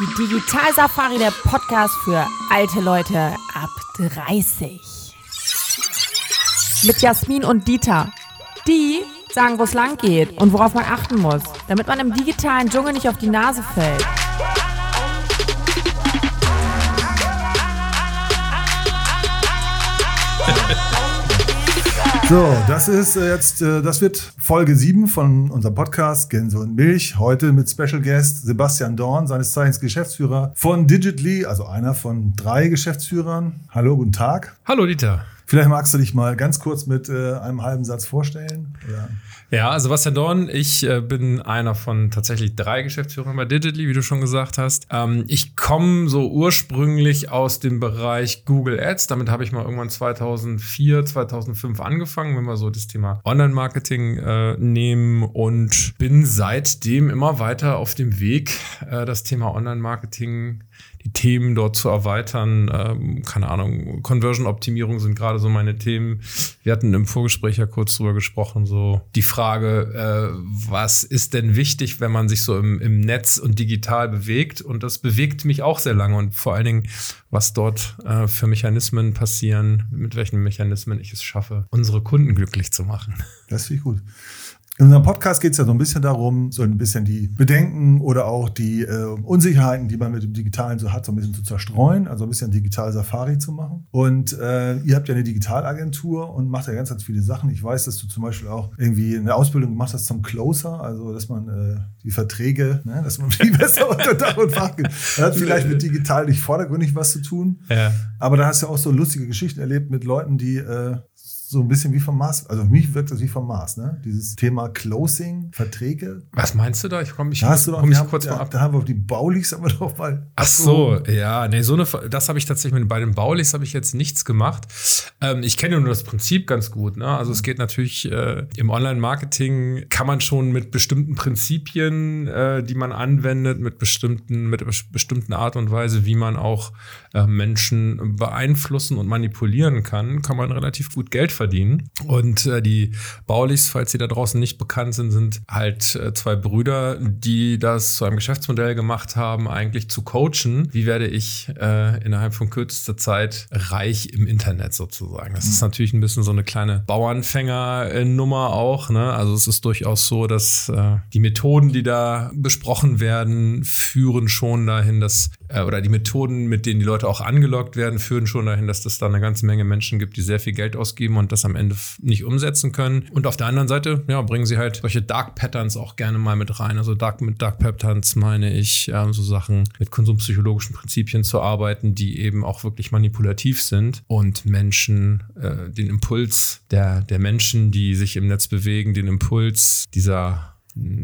Die Digital Safari, der Podcast für alte Leute ab 30. Mit Jasmin und Dieter. Die sagen, wo es lang geht und worauf man achten muss, damit man im digitalen Dschungel nicht auf die Nase fällt. So, das ist äh, jetzt, äh, das wird Folge 7 von unserem Podcast Gänse und Milch. Heute mit Special Guest Sebastian Dorn, seines Zeichens Geschäftsführer von Digitally, also einer von drei Geschäftsführern. Hallo, guten Tag. Hallo, Dieter. Vielleicht magst du dich mal ganz kurz mit äh, einem halben Satz vorstellen. Oder? Ja, Sebastian Dorn, ich äh, bin einer von tatsächlich drei Geschäftsführern bei Digitally, wie du schon gesagt hast. Ähm, ich komme so ursprünglich aus dem Bereich Google Ads. Damit habe ich mal irgendwann 2004, 2005 angefangen, wenn wir so das Thema Online-Marketing äh, nehmen und bin seitdem immer weiter auf dem Weg, äh, das Thema Online-Marketing die Themen dort zu erweitern. Ähm, keine Ahnung, Conversion-Optimierung sind gerade so meine Themen. Wir hatten im Vorgespräch ja kurz drüber gesprochen, so die Frage, äh, was ist denn wichtig, wenn man sich so im, im Netz und digital bewegt? Und das bewegt mich auch sehr lange und vor allen Dingen, was dort äh, für Mechanismen passieren, mit welchen Mechanismen ich es schaffe, unsere Kunden glücklich zu machen. Das finde ich gut. In unserem Podcast geht es ja so ein bisschen darum, so ein bisschen die Bedenken oder auch die äh, Unsicherheiten, die man mit dem Digitalen so hat, so ein bisschen zu zerstreuen, also ein bisschen digital Safari zu machen. Und äh, ihr habt ja eine Digitalagentur und macht ja ganz, ganz viele Sachen. Ich weiß, dass du zum Beispiel auch irgendwie eine Ausbildung gemacht hast zum Closer, also dass man äh, die Verträge, ne, dass man viel besser unter Dach und Fach geht. Das hat vielleicht mit digital nicht vordergründig was zu tun. Ja. Aber da hast du auch so lustige Geschichten erlebt mit Leuten, die äh, so ein bisschen wie vom Mars. Also für mich wirkt das wie vom Mars, ne? Dieses Thema Closing, Verträge. Was meinst du da? Ich komme mich, da hast du doch, komm mich kurz haben, mal ab. Da haben wir auf die Baulichs aber doch mal. Ach so, ja, nee, so eine, das habe ich tatsächlich mit bei den Baulichs habe ich jetzt nichts gemacht. Ähm, ich kenne nur das Prinzip ganz gut, ne? Also es geht natürlich äh, im Online-Marketing kann man schon mit bestimmten Prinzipien, äh, die man anwendet, mit bestimmten, mit bestimmten Art und Weise, wie man auch äh, Menschen beeinflussen und manipulieren kann, kann man relativ gut Geld verdienen. Und äh, die Baulichs, falls sie da draußen nicht bekannt sind, sind halt äh, zwei Brüder, die das zu einem Geschäftsmodell gemacht haben, eigentlich zu coachen. Wie werde ich äh, innerhalb von kürzester Zeit reich im Internet sozusagen? Das ist mhm. natürlich ein bisschen so eine kleine Bauernfänger-Nummer auch. Ne? Also es ist durchaus so, dass äh, die Methoden, die da besprochen werden, führen schon dahin, dass äh, oder die Methoden, mit denen die Leute auch angelockt werden, führen schon dahin, dass es da eine ganze Menge Menschen gibt, die sehr viel Geld ausgeben und das am Ende nicht umsetzen können. Und auf der anderen Seite, ja, bringen sie halt solche Dark Patterns auch gerne mal mit rein. Also Dark, mit Dark Patterns meine ich, äh, so Sachen mit konsumpsychologischen Prinzipien zu arbeiten, die eben auch wirklich manipulativ sind und Menschen äh, den Impuls der, der Menschen, die sich im Netz bewegen, den Impuls dieser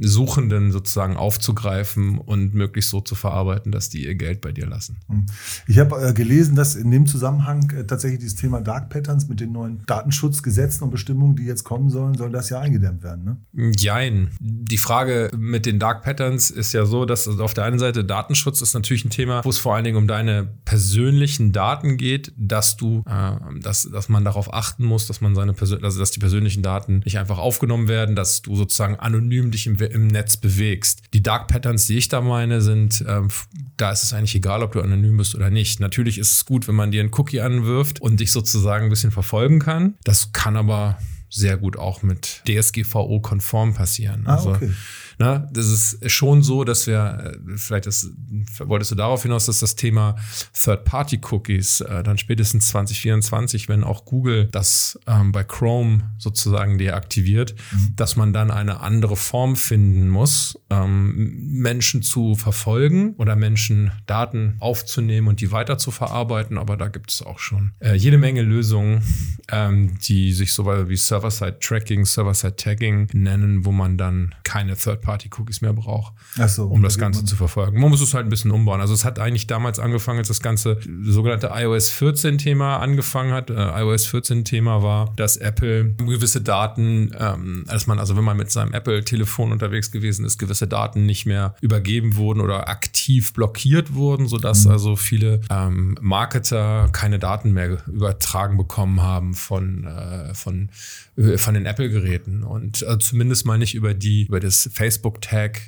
Suchenden sozusagen aufzugreifen und möglichst so zu verarbeiten, dass die ihr Geld bei dir lassen. Hm. Ich habe äh, gelesen, dass in dem Zusammenhang äh, tatsächlich dieses Thema Dark Patterns mit den neuen Datenschutzgesetzen und Bestimmungen, die jetzt kommen sollen, soll das ja eingedämmt werden. Ne? Jein. Die Frage mit den Dark Patterns ist ja so, dass also auf der einen Seite Datenschutz ist natürlich ein Thema, wo es vor allen Dingen um deine persönlichen Daten geht, dass du, äh, dass, dass man darauf achten muss, dass man seine also dass die persönlichen Daten nicht einfach aufgenommen werden, dass du sozusagen anonym dich im, im Netz bewegst. Die Dark Patterns, die ich da meine, sind, ähm, da ist es eigentlich egal, ob du anonym bist oder nicht. Natürlich ist es gut, wenn man dir einen Cookie anwirft und dich sozusagen ein bisschen verfolgen kann. Das kann aber sehr gut auch mit DSGVO-konform passieren. Ah, also okay. Na, das ist schon so, dass wir, äh, vielleicht das, wolltest du darauf hinaus, dass das Thema Third-Party-Cookies äh, dann spätestens 2024, wenn auch Google das ähm, bei Chrome sozusagen deaktiviert, mhm. dass man dann eine andere Form finden muss, ähm, Menschen zu verfolgen oder Menschen Daten aufzunehmen und die weiter zu verarbeiten. Aber da gibt es auch schon äh, jede Menge Lösungen, ähm, die sich so wie Server-Side-Tracking, Server-Side-Tagging nennen, wo man dann keine Third Third-Party-Cookies mehr braucht, so, um das Ganze zu verfolgen. Man muss es halt ein bisschen umbauen. Also es hat eigentlich damals angefangen, als das ganze sogenannte iOS 14-Thema angefangen hat. Äh, iOS 14-Thema war, dass Apple gewisse Daten, ähm, dass man also wenn man mit seinem Apple-Telefon unterwegs gewesen ist, gewisse Daten nicht mehr übergeben wurden oder aktiv blockiert wurden, sodass mhm. also viele ähm, Marketer keine Daten mehr übertragen bekommen haben von, äh, von, äh, von den Apple-Geräten und äh, zumindest mal nicht über die, über das Facebook Facebook-Tag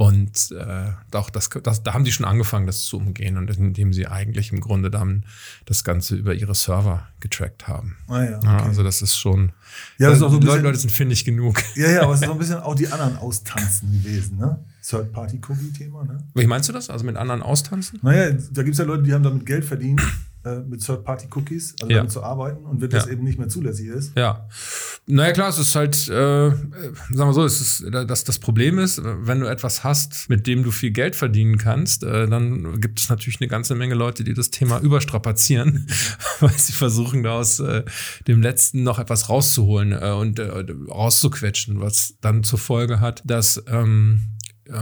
Und äh, auch das, das, da haben die schon angefangen, das zu umgehen und indem sie eigentlich im Grunde dann das Ganze über ihre Server getrackt haben. Ah, ja, okay. ja, also das ist schon. Ja, das ist auch so ein bisschen- Leute sind findig genug. Ja, ja, aber es ist so ein bisschen auch die anderen austanzen gewesen, ne? Third-Party-Cookie-Thema, ne? Wie meinst du das? Also mit anderen austanzen? Naja, da gibt es ja Leute, die haben damit Geld verdient, mit Third-Party-Cookies, also Ja. zu arbeiten. Und wenn das Ja. eben nicht mehr zulässig ist, Ja. Naja, klar, es ist halt, äh, äh, sagen wir so, es ist, äh, das, das Problem ist, wenn du etwas hast, mit dem du viel Geld verdienen kannst, äh, dann gibt es natürlich eine ganze Menge Leute, die das Thema überstrapazieren, weil sie versuchen, da aus äh, dem Letzten noch etwas rauszuholen äh, und äh, rauszuquetschen, was dann zur Folge hat, dass ähm, äh,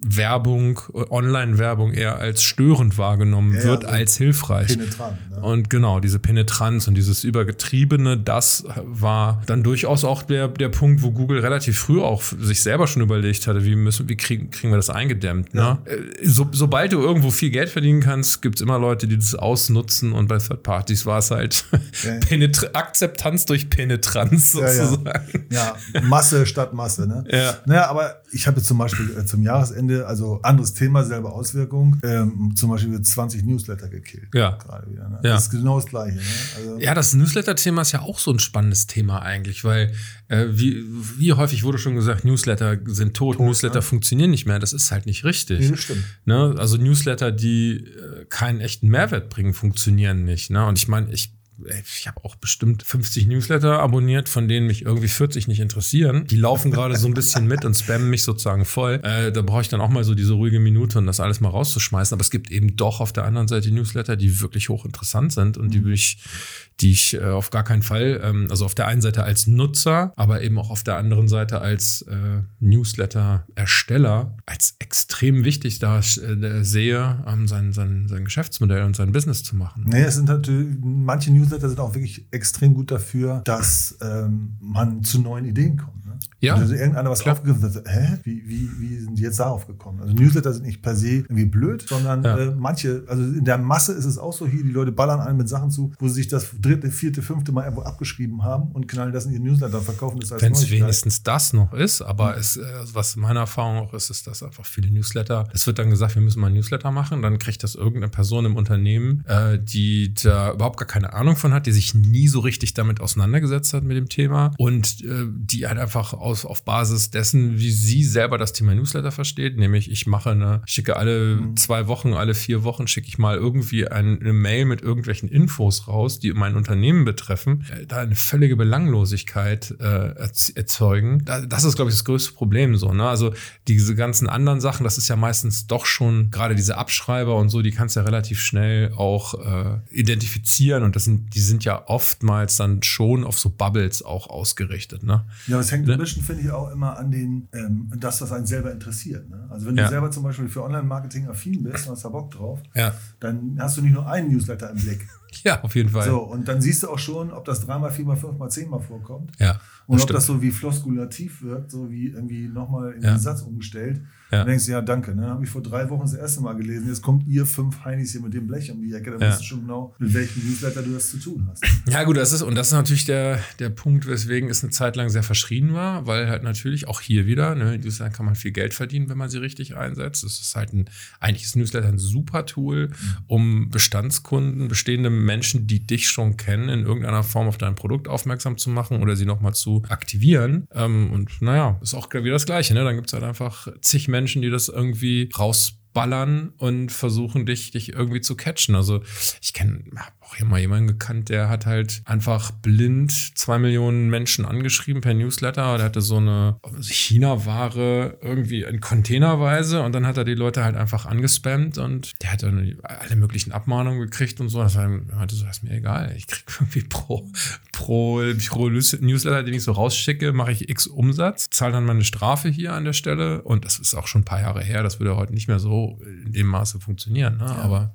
Werbung, Online-Werbung eher als störend wahrgenommen Ja, wird ja, als hilfreich. penetrant. Ne? Und genau, diese Penetranz und dieses Übergetriebene, das war dann durchaus auch der, der Punkt, wo Google relativ früh auch sich selber schon überlegt hatte, wie müssen, wie kriegen, kriegen wir das eingedämmt. Ne? Äh, So, sobald du irgendwo viel Geld verdienen kannst, gibt's immer Leute, die das ausnutzen und bei Third Parties war es halt Ja. Akzeptanz durch Penetranz Ja, ja. sozusagen. Ja, Masse statt Masse. Ne? Ja. Naja, aber ich habe jetzt zum Beispiel äh, zum Jahresende, also anderes Thema, selbe Auswirkung, ähm, zum Beispiel 20 Newsletter gekillt. Ja. Gerade wieder. Ne? Ja. Das ist genau das Gleiche. Ne? Also, Ja, das Newsletter-Thema ist ja auch so ein spannendes Thema eigentlich, weil äh, wie, wie häufig wurde schon gesagt, Newsletter sind tot, Newsletter ne? funktionieren nicht mehr. Das ist halt nicht richtig. Nee, stimmt. Ne? Also Newsletter, die äh, keinen echten Mehrwert bringen, funktionieren nicht. Ne? Und ich meine, ich ich habe auch bestimmt 50 Newsletter abonniert, von denen mich irgendwie 40 nicht interessieren. Die laufen gerade so ein bisschen mit und spammen mich sozusagen voll. Äh, da brauche ich dann auch mal so diese ruhige Minute und das alles mal rauszuschmeißen. Aber es gibt eben doch auf der anderen Seite Newsletter, die wirklich hochinteressant sind und die ich, die ich äh, auf gar keinen Fall, ähm, also auf der einen Seite als Nutzer, aber eben auch auf der anderen Seite als äh, Newsletter-Ersteller als extrem wichtig da äh, sehe, ähm, sein, sein, sein Geschäftsmodell und sein Business zu machen. Nee, es sind natürlich, manche Newsletter sind auch wirklich extrem gut dafür, dass ähm, man zu neuen Ideen kommt. Ne? Ja, Also irgendeiner was aufgegriffen hat, hä? Wie, wie, wie sind die jetzt darauf gekommen? Also Newsletter sind nicht per se irgendwie blöd, sondern Ja. äh, manche, also in der Masse ist es auch so hier, die Leute ballern einen mit Sachen zu, wo sie sich das dritte, vierte, fünfte Mal irgendwo abgeschrieben haben und knallen das in ihren Newsletter und verkaufen das als Wenn es wenigstens das noch ist, aber es, äh, was meine Erfahrung auch ist, ist, dass einfach viele Newsletter, es wird dann gesagt, wir müssen mal ein Newsletter machen, dann kriegt das irgendeine Person im Unternehmen, äh, die da überhaupt gar keine Ahnung von hat, die sich nie so richtig damit auseinandergesetzt hat mit dem Thema und äh, die halt einfach aus, auf Basis dessen, wie sie selber das Thema Newsletter versteht, nämlich ich mache eine, schicke alle zwei Wochen, alle vier Wochen schicke ich mal irgendwie ein, eine Mail mit irgendwelchen Infos raus, die mein Unternehmen betreffen, äh, da eine völlige Belanglosigkeit äh, erz- erzeugen. Da, das ist, glaube ich, das größte Problem so. Ne? Also diese ganzen anderen Sachen, das ist ja meistens doch schon, gerade diese Abschreiber und so, die kannst du ja relativ schnell auch äh, identifizieren und das sind, die sind ja oftmals dann schon auf so Bubbles auch ausgerichtet. Ne? Ja, es hängt Ne? ein bisschen, finde ich, auch immer an den, ähm, das, was einen selber interessiert. Ne? Also wenn Ja. du selber zum Beispiel für Online-Marketing affin bist und hast da Bock drauf, Ja. dann hast du nicht nur einen Newsletter im Blick. Ja, auf jeden Fall. So, und dann siehst du auch schon, ob das dreimal, viermal, fünfmal, zehnmal vorkommt. Ja. Und ob stimmt. das so wie floskulativ wirkt, so wie irgendwie nochmal in Ja. den Satz umgestellt. Ja. Dann denkst du, ja, danke. Ne? Habe ich vor drei Wochen das erste Mal gelesen. Jetzt kommt ihr fünf Heinis hier mit dem Blech um die Ecke. Dann Ja. weißt du schon genau, mit welchem Newsletter du das zu tun hast. Ja, gut, das ist, und das ist natürlich der, der Punkt, weswegen es eine Zeit lang sehr verschrien war, weil halt natürlich auch hier wieder, ne, Newsletter kann man viel Geld verdienen, wenn man sie richtig einsetzt. Es ist halt ein, eigentlich ist Newsletter ein super Tool, um Bestandskunden, bestehende Menschen, die dich schon kennen, in irgendeiner Form auf dein Produkt aufmerksam zu machen oder sie nochmal zu aktivieren. Ähm, und naja, ist auch wieder das Gleiche, ne? Dann gibt es halt einfach zig Menschen, die das irgendwie rausballern und versuchen, dich, dich irgendwie zu catchen. Also ich kenne, habe auch hier mal jemanden gekannt, der hat halt einfach blind zwei Millionen Menschen angeschrieben per Newsletter. Der hatte so eine China-Ware irgendwie in Containerweise und dann hat er die Leute halt einfach angespammt und der hat dann alle möglichen Abmahnungen gekriegt und so. Das war so, ist mir egal. Ich krieg irgendwie pro, pro, pro Newsletter, den ich so rausschicke, mache ich x Umsatz, zahle dann meine Strafe hier an der Stelle und das ist auch schon ein paar Jahre her. Das würde heute nicht mehr so in dem Maße funktionieren. Ne? Aber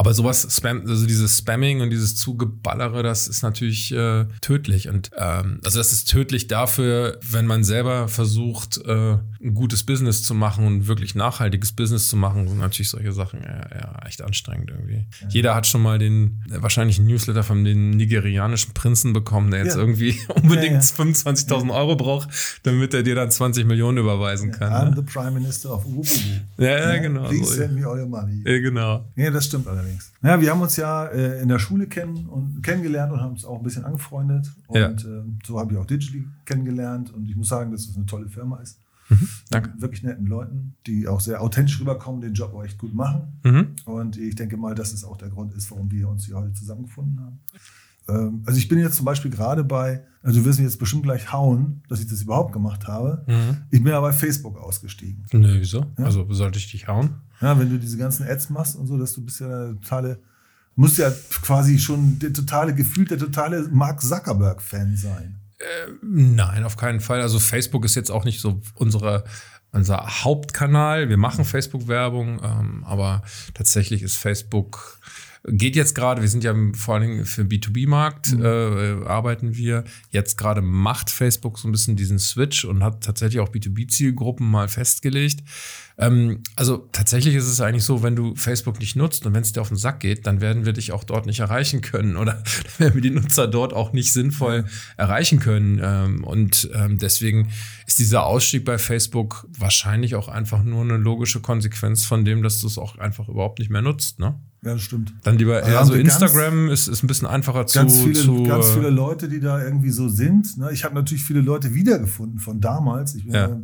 Aber sowas, Spam, also dieses Spamming und dieses Zugeballere, das ist natürlich äh, tödlich. Und ähm, also das ist tödlich dafür, wenn man selber versucht, äh, ein gutes Business zu machen und wirklich nachhaltiges Business zu machen, sind natürlich solche Sachen ja, ja echt anstrengend irgendwie. Ja. Jeder hat schon mal den wahrscheinlich einen Newsletter von den nigerianischen Prinzen bekommen, der jetzt ja. irgendwie unbedingt 25.000 Euro braucht, damit er dir dann 20 Millionen überweisen kann. I'm ne? the Prime Minister of Ububu. Ja, ja, genau. Please so. send me all your money. Ja, genau. Ja, das stimmt allerdings. Ja, wir haben uns ja äh, in der Schule kennen und, kennengelernt und haben uns auch ein bisschen angefreundet. Und ja. äh, so habe ich auch Digitally kennengelernt. Und ich muss sagen, dass es eine tolle Firma ist. Mhm, danke. Mit wirklich netten Leuten, die auch sehr authentisch rüberkommen, den Job auch echt gut machen. Mhm. Und ich denke mal, dass es auch der Grund ist, warum wir uns hier heute zusammengefunden haben. Ähm, also ich bin jetzt zum Beispiel gerade bei, also du wirst mich jetzt bestimmt gleich hauen, dass ich das überhaupt gemacht habe. Mhm. Ich bin ja bei Facebook ausgestiegen. Nö, wieso? Ja? Also sollte ich dich hauen? Ja, wenn du diese ganzen Ads machst und so, dass du bist ja eine totale, musst ja quasi schon der totale, gefühlt der totale Mark Zuckerberg-Fan sein. Äh, nein, auf keinen Fall. Also Facebook ist jetzt auch nicht so unsere unser Hauptkanal. Wir machen Facebook-Werbung, ähm, aber tatsächlich ist Facebook Geht jetzt gerade, wir sind ja vor allen Dingen für B2B-Markt, mhm. äh, arbeiten wir. Jetzt gerade macht Facebook so ein bisschen diesen Switch und hat tatsächlich auch B2B-Zielgruppen mal festgelegt. Ähm, also tatsächlich ist es eigentlich so, wenn du Facebook nicht nutzt und wenn es dir auf den Sack geht, dann werden wir dich auch dort nicht erreichen können oder dann werden wir die Nutzer dort auch nicht sinnvoll erreichen können. Ähm, und ähm, deswegen ist dieser Ausstieg bei Facebook wahrscheinlich auch einfach nur eine logische Konsequenz von dem, dass du es auch einfach überhaupt nicht mehr nutzt. Ne? Ja, das stimmt. Dann lieber eher also so Instagram ganz, ist, ist ein bisschen einfacher ganz zu, viele, zu. Ganz äh, viele Leute, die da irgendwie so sind. Ne? Ich habe natürlich viele Leute wiedergefunden von damals. Ich ja.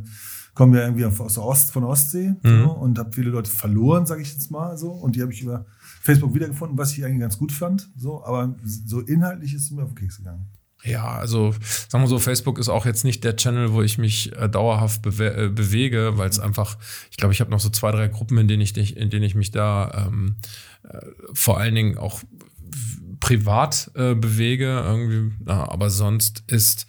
Komme ja irgendwie aus der Ost, von der Ostsee mhm. so, und habe viele Leute verloren, sage ich jetzt mal so. Und die habe ich über Facebook wiedergefunden, was ich eigentlich ganz gut fand. So, aber so inhaltlich ist es mir auf den Keks gegangen. Ja, also sagen wir so, Facebook ist auch jetzt nicht der Channel, wo ich mich äh, dauerhaft bewe äh, bewege, weil es einfach, ich glaube, ich habe noch so zwei, drei Gruppen, in denen ich, in denen ich mich da ähm, äh, vor allen Dingen auch privat äh, bewege, irgendwie, ja, aber sonst ist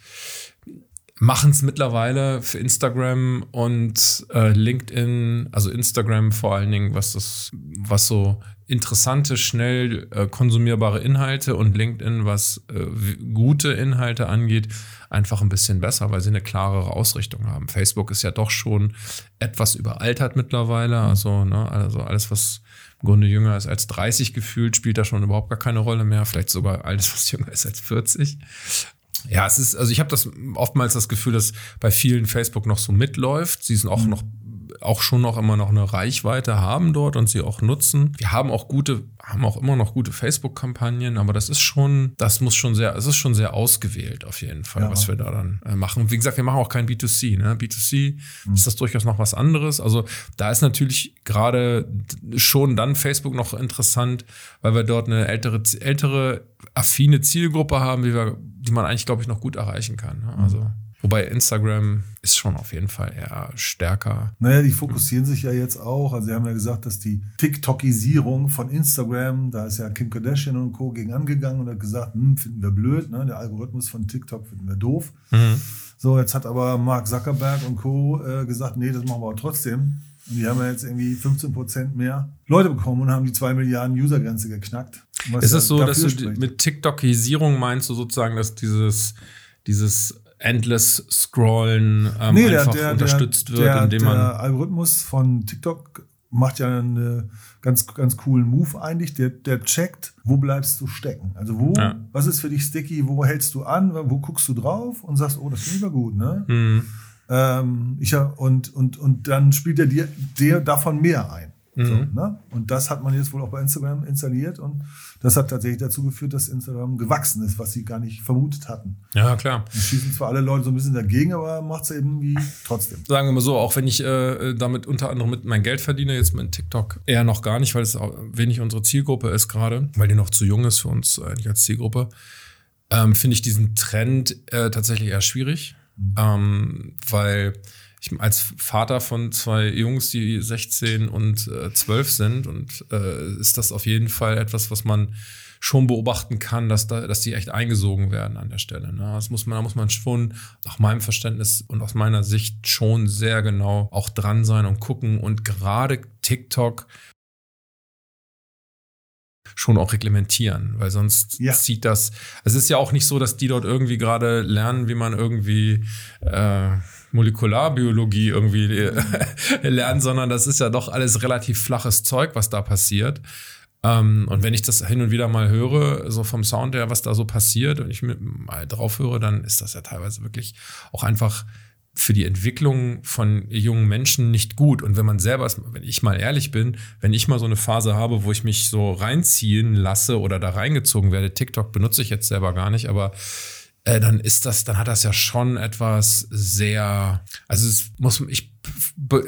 machen es mittlerweile für Instagram und äh, LinkedIn, also Instagram vor allen Dingen, was das, was so interessante, schnell äh, konsumierbare Inhalte und LinkedIn, was äh, gute Inhalte angeht, einfach ein bisschen besser, weil sie eine klarere Ausrichtung haben. Facebook ist ja doch schon etwas überaltert mittlerweile, also, ne, also alles, was im Grunde jünger ist als 30 gefühlt, spielt da schon überhaupt gar keine Rolle mehr. Vielleicht sogar alles, was jünger ist als 40. Ja, es ist, also ich habe das oftmals das Gefühl, dass bei vielen Facebook noch so mitläuft. Sie sind auch mhm. noch auch schon noch immer noch eine Reichweite haben dort und sie auch nutzen. Wir haben auch gute, haben auch immer noch gute Facebook-Kampagnen, aber das ist schon, das muss schon sehr, es ist schon sehr ausgewählt auf jeden Fall, ja. was wir da dann äh, machen. Wie gesagt, wir machen auch kein B2C. Ne? B2C mhm. ist das durchaus noch was anderes. Also da ist natürlich gerade schon dann Facebook noch interessant, weil wir dort eine ältere, ältere affine Zielgruppe haben, die, wir, die man eigentlich, glaube ich, noch gut erreichen kann. Ne? Also mhm. Wobei Instagram ist schon auf jeden Fall eher stärker. Naja, die fokussieren sich ja jetzt auch. Also, sie haben ja gesagt, dass die TikTokisierung von Instagram, da ist ja Kim Kardashian und Co. gegen angegangen und hat gesagt, hm, finden wir blöd, ne? der Algorithmus von TikTok finden wir doof. Mhm. So, jetzt hat aber Mark Zuckerberg und Co. Äh, gesagt, nee, das machen wir trotzdem. Und die haben ja jetzt irgendwie 15 Prozent mehr Leute bekommen und haben die 2 Milliarden User-Grenze geknackt. Ist es so, dass du spricht. mit TikTokisierung meinst du sozusagen, dass dieses, dieses endless Scrollen ähm, nee, einfach der, unterstützt der, wird, der, indem man. Der Algorithmus von TikTok macht ja einen ganz, ganz coolen Move eigentlich. Der, der checkt, wo bleibst du stecken. Also wo, ja. was ist für dich sticky, wo hältst du an, wo guckst du drauf und sagst, oh, das finde ich aber gut, ne? Mhm. Ähm, ich, und, und, und dann spielt er dir, dir davon mehr ein. Mhm. So, ne? Und das hat man jetzt wohl auch bei Instagram installiert und das hat tatsächlich dazu geführt, dass Instagram gewachsen ist, was sie gar nicht vermutet hatten. Ja, klar. Und schießen zwar alle Leute so ein bisschen dagegen, aber macht es eben wie trotzdem. Sagen wir mal so, auch wenn ich äh, damit unter anderem mit mein Geld verdiene, jetzt mit TikTok eher noch gar nicht, weil es wenig unsere Zielgruppe ist gerade, weil die noch zu jung ist für uns eigentlich als Zielgruppe, ähm, finde ich diesen Trend äh, tatsächlich eher schwierig, mhm. ähm, weil ich als Vater von zwei Jungs, die 16 und äh, 12 sind, und äh, ist das auf jeden Fall etwas, was man schon beobachten kann, dass da, dass die echt eingesogen werden an der Stelle. Ne? Das muss man, da muss man schon nach meinem Verständnis und aus meiner Sicht schon sehr genau auch dran sein und gucken. Und gerade TikTok schon auch reglementieren, weil sonst Ja. zieht das. Es ist ja auch nicht so, dass die dort irgendwie gerade lernen, wie man irgendwie äh, Molekularbiologie irgendwie äh, lernen, sondern das ist ja doch alles relativ flaches Zeug, was da passiert. Ähm, und wenn ich das hin und wieder mal höre, so vom Sound her, was da so passiert, und ich mal drauf höre, dann ist das ja teilweise wirklich auch einfach für die Entwicklung von jungen Menschen nicht gut. Und wenn man selber, wenn ich mal ehrlich bin, wenn ich mal so eine Phase habe, wo ich mich so reinziehen lasse oder da reingezogen werde, TikTok benutze ich jetzt selber gar nicht, aber äh, dann ist das, dann hat das ja schon etwas sehr, also es muss, ich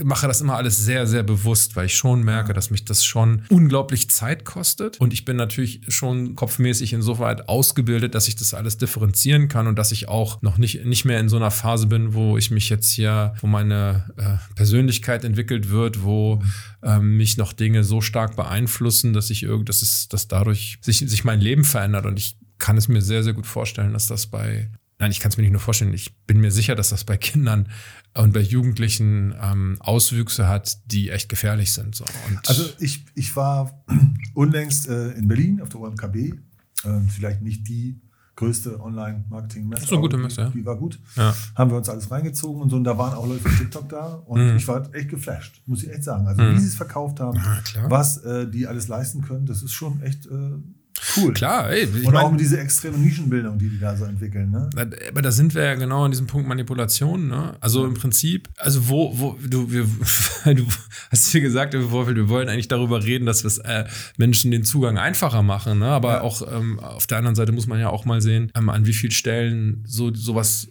mache das immer alles sehr, sehr bewusst, weil ich schon merke, dass mich das schon unglaublich Zeit kostet. Und ich bin natürlich schon kopfmäßig insoweit ausgebildet, dass ich das alles differenzieren kann und dass ich auch noch nicht, nicht mehr in so einer Phase bin, wo ich mich jetzt hier, wo meine äh, Persönlichkeit entwickelt wird, wo ähm, mich noch Dinge so stark beeinflussen, dass ich irgend, dass dass dadurch sich, sich mein Leben verändert. Und ich kann es mir sehr, sehr gut vorstellen, dass das bei, nein, ich kann es mir nicht nur vorstellen, ich bin mir sicher, dass das bei Kindern und bei Jugendlichen ähm, Auswüchse hat, die echt gefährlich sind. So. Also ich, ich war unlängst äh, in Berlin auf der OMKB. Äh, vielleicht nicht die größte Online-Marketing-Messe. Eine gute Messe, die. Die war gut. ja. Haben wir uns alles reingezogen und so. Und da waren auch Leute von TikTok da. Und Mhm. ich war echt geflasht, muss ich echt sagen. Also Mhm. wie sie es verkauft haben, Ja, klar. was äh, die alles leisten können, das ist schon echt äh, cool. Klar, ey, ich und auch mit dieser extreme Nischenbildung, die die da so entwickeln. Ne? aber da sind wir ja genau an diesem Punkt Manipulation. Ne? Also im Prinzip, also wo, wo du, wir, du hast dir gesagt, im Vorfeld, wir wollen eigentlich darüber reden, dass wir äh, Menschen den Zugang einfacher machen. Ne? Aber Ja. auch ähm, auf der anderen Seite muss man ja auch mal sehen, ähm, an wie vielen Stellen so sowas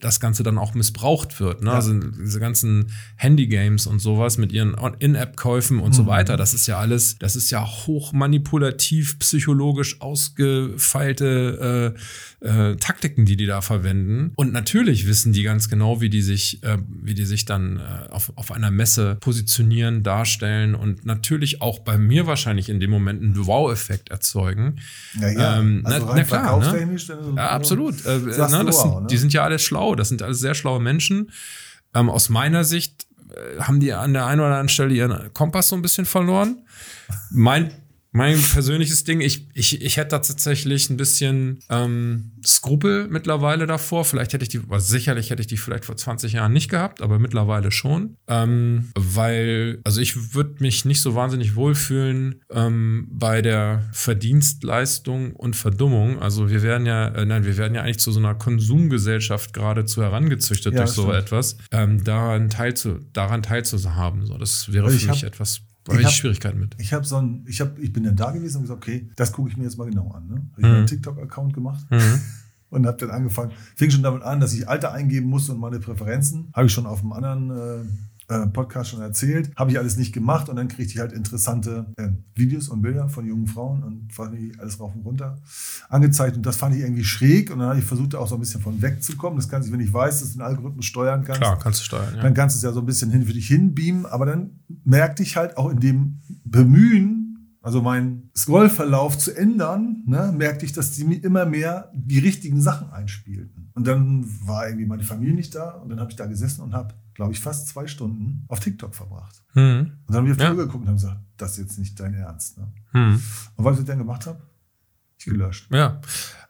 das Ganze dann auch missbraucht wird. Ne? Ja. Also diese ganzen Handy-Games und sowas mit ihren In-App-Käufen und so Mhm. weiter, das ist ja alles, das ist ja hochmanipulativ, psychologisch ausgefeilte äh, äh, Taktiken, die die da verwenden. Und natürlich wissen die ganz genau, wie die sich, äh, wie die sich dann äh, auf, auf einer Messe positionieren, darstellen und natürlich auch bei mir wahrscheinlich in dem Moment einen Wow-Effekt erzeugen. Ja, ja. Ähm, also na- na klar, ne? du- Ja, absolut. Äh, Sagst ne, das ne? Die sind ja alle schlau. Das sind alles sehr schlaue Menschen. Ähm, aus meiner Sicht äh, haben die an der einen oder anderen Stelle ihren Kompass so ein bisschen verloren. Mein, mein persönliches Ding, ich, ich, ich hätte da tatsächlich ein bisschen ähm, Skrupel mittlerweile davor. Vielleicht hätte ich die, also sicherlich hätte ich die vielleicht vor 20 Jahren nicht gehabt, aber mittlerweile schon. Ähm, weil, also ich würde mich nicht so wahnsinnig wohlfühlen ähm, bei der Verdienstleistung und Verdummung. Also wir werden ja, äh, nein, wir werden ja eigentlich zu so einer Konsumgesellschaft geradezu herangezüchtet Ja, durch so stimmt. etwas. Ähm, daran, teilzu, daran teilzuhaben. So, das wäre Also für ich mich etwas, da ich habe ich hab- Schwierigkeiten mit. Ich habe so ein, ich habe, ich bin dann da gewesen und gesagt, okay, das gucke ich mir jetzt mal genau an. Ne? Habe ich Mhm. mir einen TikTok-Account gemacht Mhm. und habe dann angefangen. Fing schon damit an, dass ich Alter eingeben musste und meine Präferenzen. Habe ich schon auf einem anderen äh, Podcast schon erzählt. Habe ich alles nicht gemacht und dann kriegte ich halt interessante äh, Videos und Bilder von jungen Frauen und fand ich alles rauf und runter angezeigt. Und das fand ich irgendwie schräg und dann habe ich versucht, da auch so ein bisschen von wegzukommen. Das kann ich, wenn ich weiß, dass du den Algorithmus steuern kannst, Klar, kannst du steuern. Ja. dann kannst du es ja so ein bisschen hin für dich hinbeamen, aber dann merkte ich halt auch in dem Bemühen, also meinen Scrollverlauf zu ändern, ne, merkte ich, dass die mir immer mehr die richtigen Sachen einspielten. Und dann war irgendwie meine Familie nicht da und dann habe ich da gesessen und habe, glaube ich, fast zwei Stunden auf TikTok verbracht. Mhm. Und dann haben wir auf Ja. Geguckt und haben gesagt, das ist jetzt nicht dein Ernst. Ne? Mhm. Und was ich dann gemacht habe? Ich gelöscht. Ja.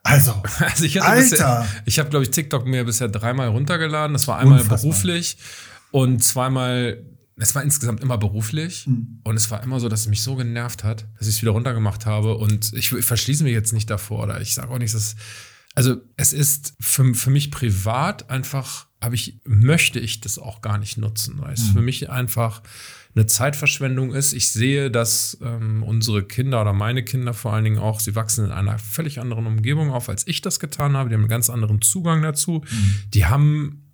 Also, Also ich hatte Alter! bisher, ich habe glaube ich TikTok mir bisher dreimal runtergeladen. Das war einmal Unfassbar. beruflich und zweimal, es war insgesamt immer beruflich Mhm. und es war immer so, dass es mich so genervt hat, dass ich es wieder runtergemacht habe und ich, ich verschließe mich jetzt nicht davor oder ich sage auch nicht, dass also es ist für, für mich privat einfach, habe ich möchte ich das auch gar nicht nutzen, weil es Mhm. für mich einfach eine Zeitverschwendung ist. Ich sehe, dass ähm, unsere Kinder oder meine Kinder vor allen Dingen auch, sie wachsen in einer völlig anderen Umgebung auf, als ich das getan habe. Die haben einen ganz anderen Zugang dazu. Die haben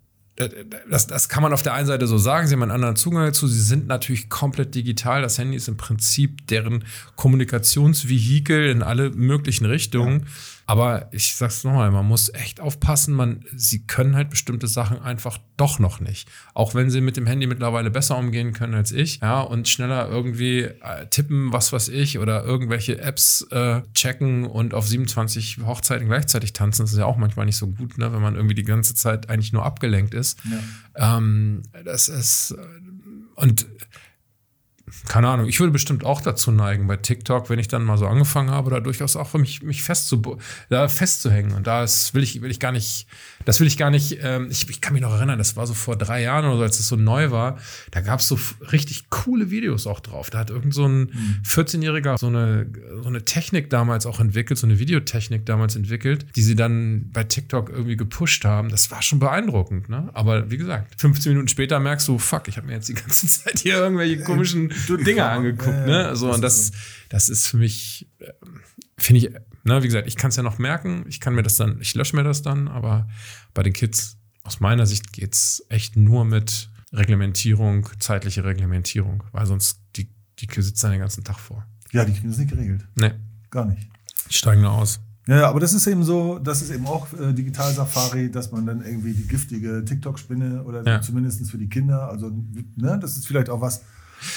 das, das kann man auf der einen Seite so sagen, sie haben einen anderen Zugang dazu. Sie sind natürlich komplett digital. Das Handy ist im Prinzip deren Kommunikationsvehikel in alle möglichen Richtungen. Aber ich sag's nochmal, man muss echt aufpassen. Man, sie können halt bestimmte Sachen einfach doch noch nicht. Auch wenn sie mit dem Handy mittlerweile besser umgehen können als ich, ja, und schneller irgendwie äh, tippen, was weiß ich, oder irgendwelche Apps äh, checken und auf 27 Hochzeiten gleichzeitig tanzen. Das ist ja auch manchmal nicht so gut, ne, wenn man irgendwie die ganze Zeit eigentlich nur abgelenkt ist. ja. Ähm, das ist äh, und keine Ahnung, ich würde bestimmt auch dazu neigen, bei TikTok, wenn ich dann mal so angefangen habe, da durchaus auch für mich, mich festzu, da festzuhängen. Und da will ich, will ich gar nicht, das will ich gar nicht, ähm, ich, ich kann mich noch erinnern, das war so vor drei Jahren oder so, als es so neu war, da gab es so richtig coole Videos auch drauf. Da hat irgend so ein 14-Jähriger so eine, so eine Technik damals auch entwickelt, so eine Videotechnik damals entwickelt, die sie dann bei TikTok irgendwie gepusht haben. Das war schon beeindruckend, ne? Aber wie gesagt, 15 Minuten später merkst du, fuck, ich habe mir jetzt die ganze Zeit hier irgendwelche komischen Dinge angeguckt, ne? So, und das, das ist für mich, ähm, finde ich, ne, wie gesagt, ich kann es ja noch merken, ich kann mir das dann, ich lösche mir das dann, aber bei den Kids, aus meiner Sicht geht es echt nur mit Reglementierung, zeitliche Reglementierung, weil sonst die, die sitzen dann den ganzen Tag vor. Ja, die kriegen es nicht geregelt. Nee. Gar nicht. Die steigen nur aus. Ja, ja, aber das ist eben so, das ist eben auch äh, Digital Safari, dass man dann irgendwie die giftige TikTok-Spinne oder Ja. zumindest für die Kinder, also ne, das ist vielleicht auch was,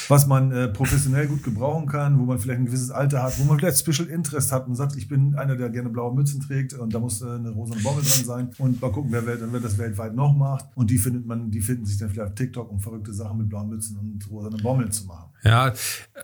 was man äh, professionell gut gebrauchen kann, wo man vielleicht ein gewisses Alter hat, wo man vielleicht Special Interest hat und sagt, ich bin einer, der gerne blaue Mützen trägt und da muss äh, eine rosane Bombe dran sein und mal gucken, wer, wer, wer das weltweit noch macht und die findet man, die finden sich dann vielleicht auf TikTok, um verrückte Sachen mit blauen Mützen und rosanen Bommeln zu machen. Ja,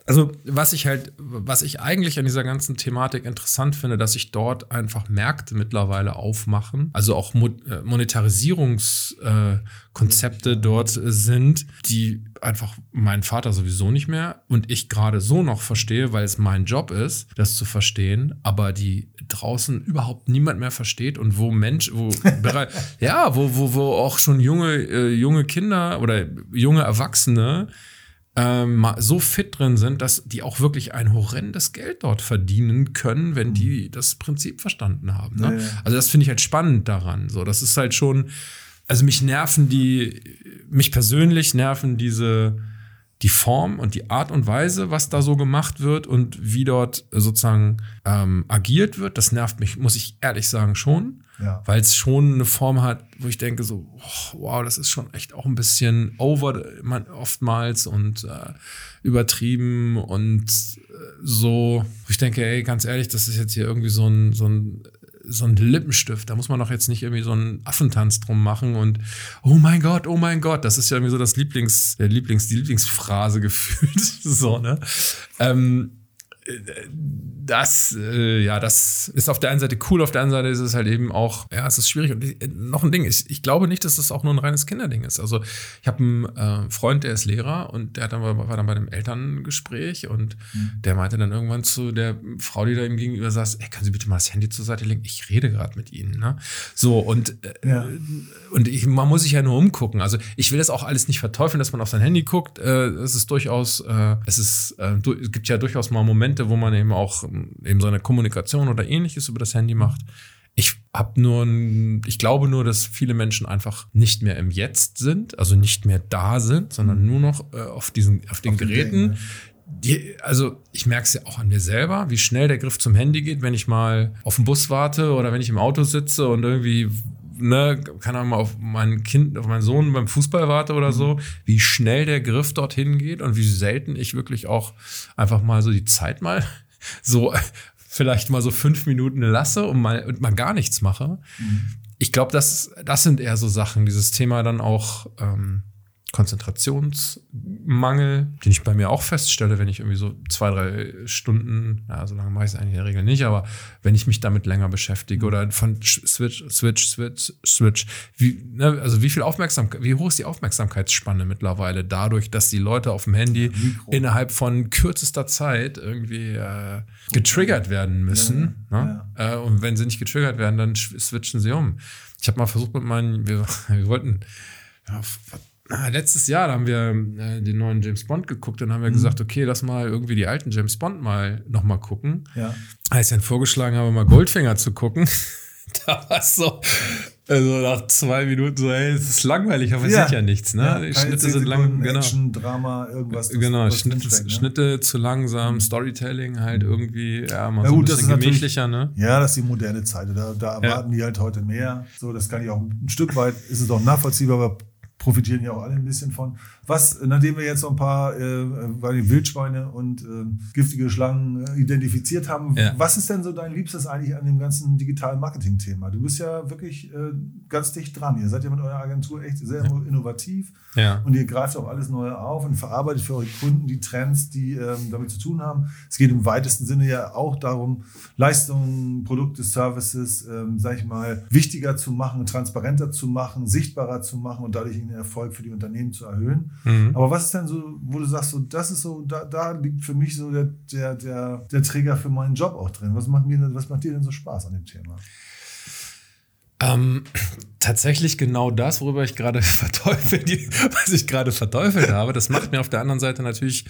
also was ich halt, was ich eigentlich an dieser ganzen Thematik interessant finde, dass sich dort einfach Märkte mittlerweile aufmachen, also auch Mo äh, Monetarisierungskonzepte äh, dort sind, die einfach mein Vater sowieso nicht mehr und ich gerade so noch verstehe, weil es mein Job ist, das zu verstehen, aber die draußen überhaupt niemand mehr versteht und wo Mensch, wo bereit, ja, wo, wo, wo auch schon junge, äh, junge Kinder oder junge Erwachsene ähm, so fit drin sind, dass die auch wirklich ein horrendes Geld dort verdienen können, wenn die das Prinzip verstanden haben. Ne? Ja, ja. Also das finde ich halt spannend daran. So, das ist halt schon, also mich nerven die, mich persönlich nerven diese die Form und die Art und Weise, was da so gemacht wird und wie dort sozusagen ähm, agiert wird. Das nervt mich, muss ich ehrlich sagen, schon Ja. weil es schon eine Form hat, wo ich denke so, oh, wow, das ist schon echt auch ein bisschen over man, oftmals und äh, übertrieben und äh, so, ich denke, ey, ganz ehrlich, das ist jetzt hier irgendwie so ein, so ein so ein Lippenstift, da muss man doch jetzt nicht irgendwie so einen Affentanz drum machen und oh mein Gott, oh mein Gott, das ist ja irgendwie so das Lieblings, der Lieblings, die Lieblingsphrase gefühlt, so, ne? Ähm, das, äh, ja, das ist auf der einen Seite cool, auf der anderen Seite ist es halt eben auch, ja, es ist schwierig. Und äh, noch ein Ding, ich, ich glaube nicht, dass das auch nur ein reines Kinderding ist. Also ich habe einen äh, Freund, der ist Lehrer und der dann, war dann bei einem Elterngespräch und der meinte dann irgendwann zu der Frau, die da ihm gegenüber saß, ey, können Sie bitte mal das Handy zur Seite legen? Ich rede gerade mit Ihnen. Ne? So, und äh, Ja. und ich, man muss sich ja nur umgucken. Also ich will das auch alles nicht verteufeln, dass man auf sein Handy guckt. Äh, es ist durchaus, äh, es ist, du, es gibt ja durchaus mal Momente, wo man eben auch ähm, eben so eine Kommunikation oder ähnliches über das Handy macht. Ich habe nur, ich glaube nur, dass viele Menschen einfach nicht mehr im Jetzt sind, also nicht mehr da sind, sondern nur noch äh, auf diesen, auf den Auf den Geräten. Ne? Die, also ich merke es ja auch an mir selber, wie schnell der Griff zum Handy geht, wenn ich mal auf den Bus warte oder wenn ich im Auto sitze und irgendwie, ne, keine Ahnung, mal auf mein Kind, auf meinen Sohn beim Fußball warte oder so, wie schnell der Griff dorthin geht und wie selten ich wirklich auch einfach mal so die Zeit mal so vielleicht mal so fünf Minuten lasse und mal, und mal gar nichts mache. Ich glaube, das, das sind eher so Sachen, dieses Thema dann auch ähm, Konzentrationsmangel, den ich bei mir auch feststelle, wenn ich irgendwie so zwei, drei Stunden, ja, so lange mache ich es eigentlich in der Regel nicht, aber wenn ich mich damit länger beschäftige oder von Switch, Switch, Switch, Switch, wie, ne, also wie viel Aufmerksamkeit, wie hoch ist die Aufmerksamkeitsspanne mittlerweile dadurch, dass die Leute auf dem Handy Mikro. innerhalb von kürzester Zeit irgendwie äh, getriggert werden müssen. Ja, ne? Äh, und wenn sie nicht getriggert werden, dann switchen sie um. Ich habe mal versucht mit meinen, wir, wir wollten, ja, ah, letztes Jahr da haben wir äh, den neuen James Bond geguckt und haben wir gesagt, okay, lass mal irgendwie die alten James Bond mal nochmal gucken. Ja. Als ich dann vorgeschlagen habe, mal Goldfinger zu gucken, da war es so, also nach zwei Minuten so, ey, es ist langweilig, aber es Ja. sieht ja nichts, ne? Ja, Schnitte 10 sind lang, genau. Action, Drama, irgendwas. Genau, Schnitte, ne? Schnitte zu langsam, Storytelling halt irgendwie, ja, mal Ja, so gut, ein das bisschen ist gemächlicher, ne? Ja, das ist die moderne Zeit. Da, da erwarten die halt heute mehr. So, das kann ich auch ein Stück weit, ist es auch nachvollziehbar, aber profitieren ja auch alle ein bisschen von. Was, nachdem wir jetzt so ein paar äh, Wildschweine und äh, giftige Schlangen äh, identifiziert haben, Ja. was ist denn so dein Liebstes eigentlich an dem ganzen digitalen Marketing-Thema? Du bist ja wirklich äh, ganz dicht dran. Ihr seid ja mit eurer Agentur echt sehr innovativ Ja. und ihr greift auch alles Neue auf und verarbeitet für eure Kunden die Trends, die ähm, damit zu tun haben. Es geht im weitesten Sinne ja auch darum, Leistungen, Produkte, Services, ähm, sag ich mal, wichtiger zu machen, transparenter zu machen, sichtbarer zu machen und dadurch den Erfolg für die Unternehmen zu erhöhen. Mhm. Aber was ist denn so, wo du sagst, so, das ist so, da, da liegt für mich so der, der, der, der Träger für meinen Job auch drin. Was macht, mir, was macht dir denn so Spaß an dem Thema? Ähm, tatsächlich genau das, worüber ich gerade verteufelt, was ich gerade verteufelt habe, das macht mir auf der anderen Seite natürlich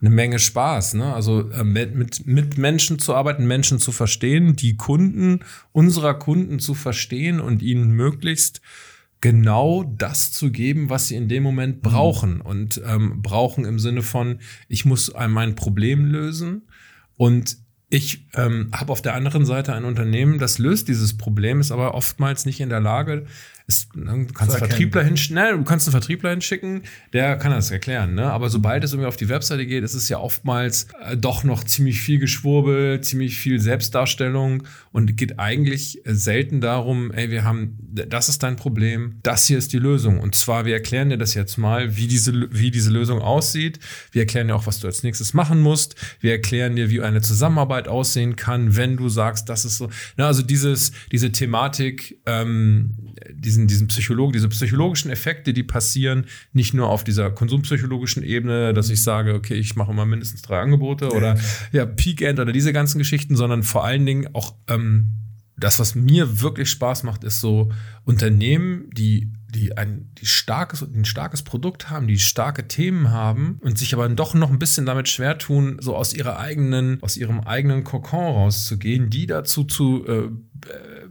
eine Menge Spaß. Ne? Also äh, mit, mit, mit Menschen zu arbeiten, Menschen zu verstehen, die Kunden unserer Kunden zu verstehen und ihnen möglichst genau das zu geben, was sie in dem Moment brauchen. Und ähm, brauchen im Sinne von, ich muss ein- mein Problem lösen und ich ähm, habe auf der anderen Seite ein Unternehmen, das löst dieses Problem, ist aber oftmals nicht in der Lage, es, ne, du kannst einen. Vertriebler hinsch ne, du kannst einen Vertriebler hinschicken, der kann das erklären. Ne? Aber sobald es irgendwie auf die Webseite geht, ist es ja oftmals äh, doch noch ziemlich viel Geschwurbel, ziemlich viel Selbstdarstellung und geht eigentlich äh, selten darum, ey, wir haben, das ist dein Problem, das hier ist die Lösung. Und zwar, wir erklären dir das jetzt mal, wie diese, wie diese Lösung aussieht. Wir erklären dir auch, was du als nächstes machen musst. Wir erklären dir, wie eine Zusammenarbeit aussehen kann, wenn du sagst, das ist so. Na, also dieses, diese Thematik, ähm, diesen, diesen Psychologen, diese psychologischen Effekte, die passieren, nicht nur auf dieser konsumpsychologischen Ebene, dass ich sage, okay, ich mache immer mindestens drei Angebote oder ja, Peak End oder diese ganzen Geschichten, sondern vor allen Dingen auch ähm, das, was mir wirklich Spaß macht, ist so Unternehmen, die, die ein, die starkes, ein starkes Produkt haben, die starke Themen haben und sich aber doch noch ein bisschen damit schwer tun, so aus ihrer eigenen, aus ihrem eigenen Kokon rauszugehen, die dazu zu äh,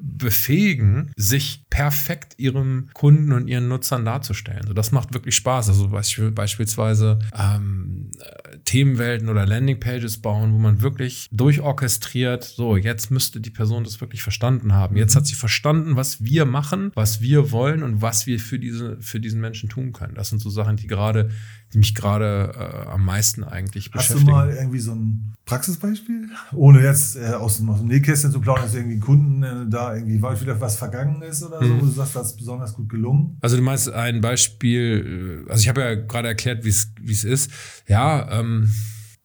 befähigen, sich perfekt ihrem Kunden und ihren Nutzern darzustellen. So, das macht wirklich Spaß. Also beisp- beispielsweise ähm, äh, Themenwelten oder Landingpages bauen, wo man wirklich durchorchestriert, so, jetzt müsste die Person das wirklich verstanden haben. Jetzt hat sie verstanden, was wir machen, was wir wollen und was wir für, diese, für diesen Menschen tun können. Das sind so Sachen, die gerade, die mich gerade äh, am meisten eigentlich Hast du beschäftigen. mal irgendwie so ein Praxisbeispiel? Ohne jetzt äh, aus, dem, aus dem Nähkästchen zu plaudern, dass irgendwie ein Kunden äh, da irgendwie, weil wieder was vergangen ist oder so, wo du sagst, das ist besonders gut gelungen. Also du meinst ein Beispiel, äh, also ich habe ja gerade erklärt, wie es ist. Ja, ähm,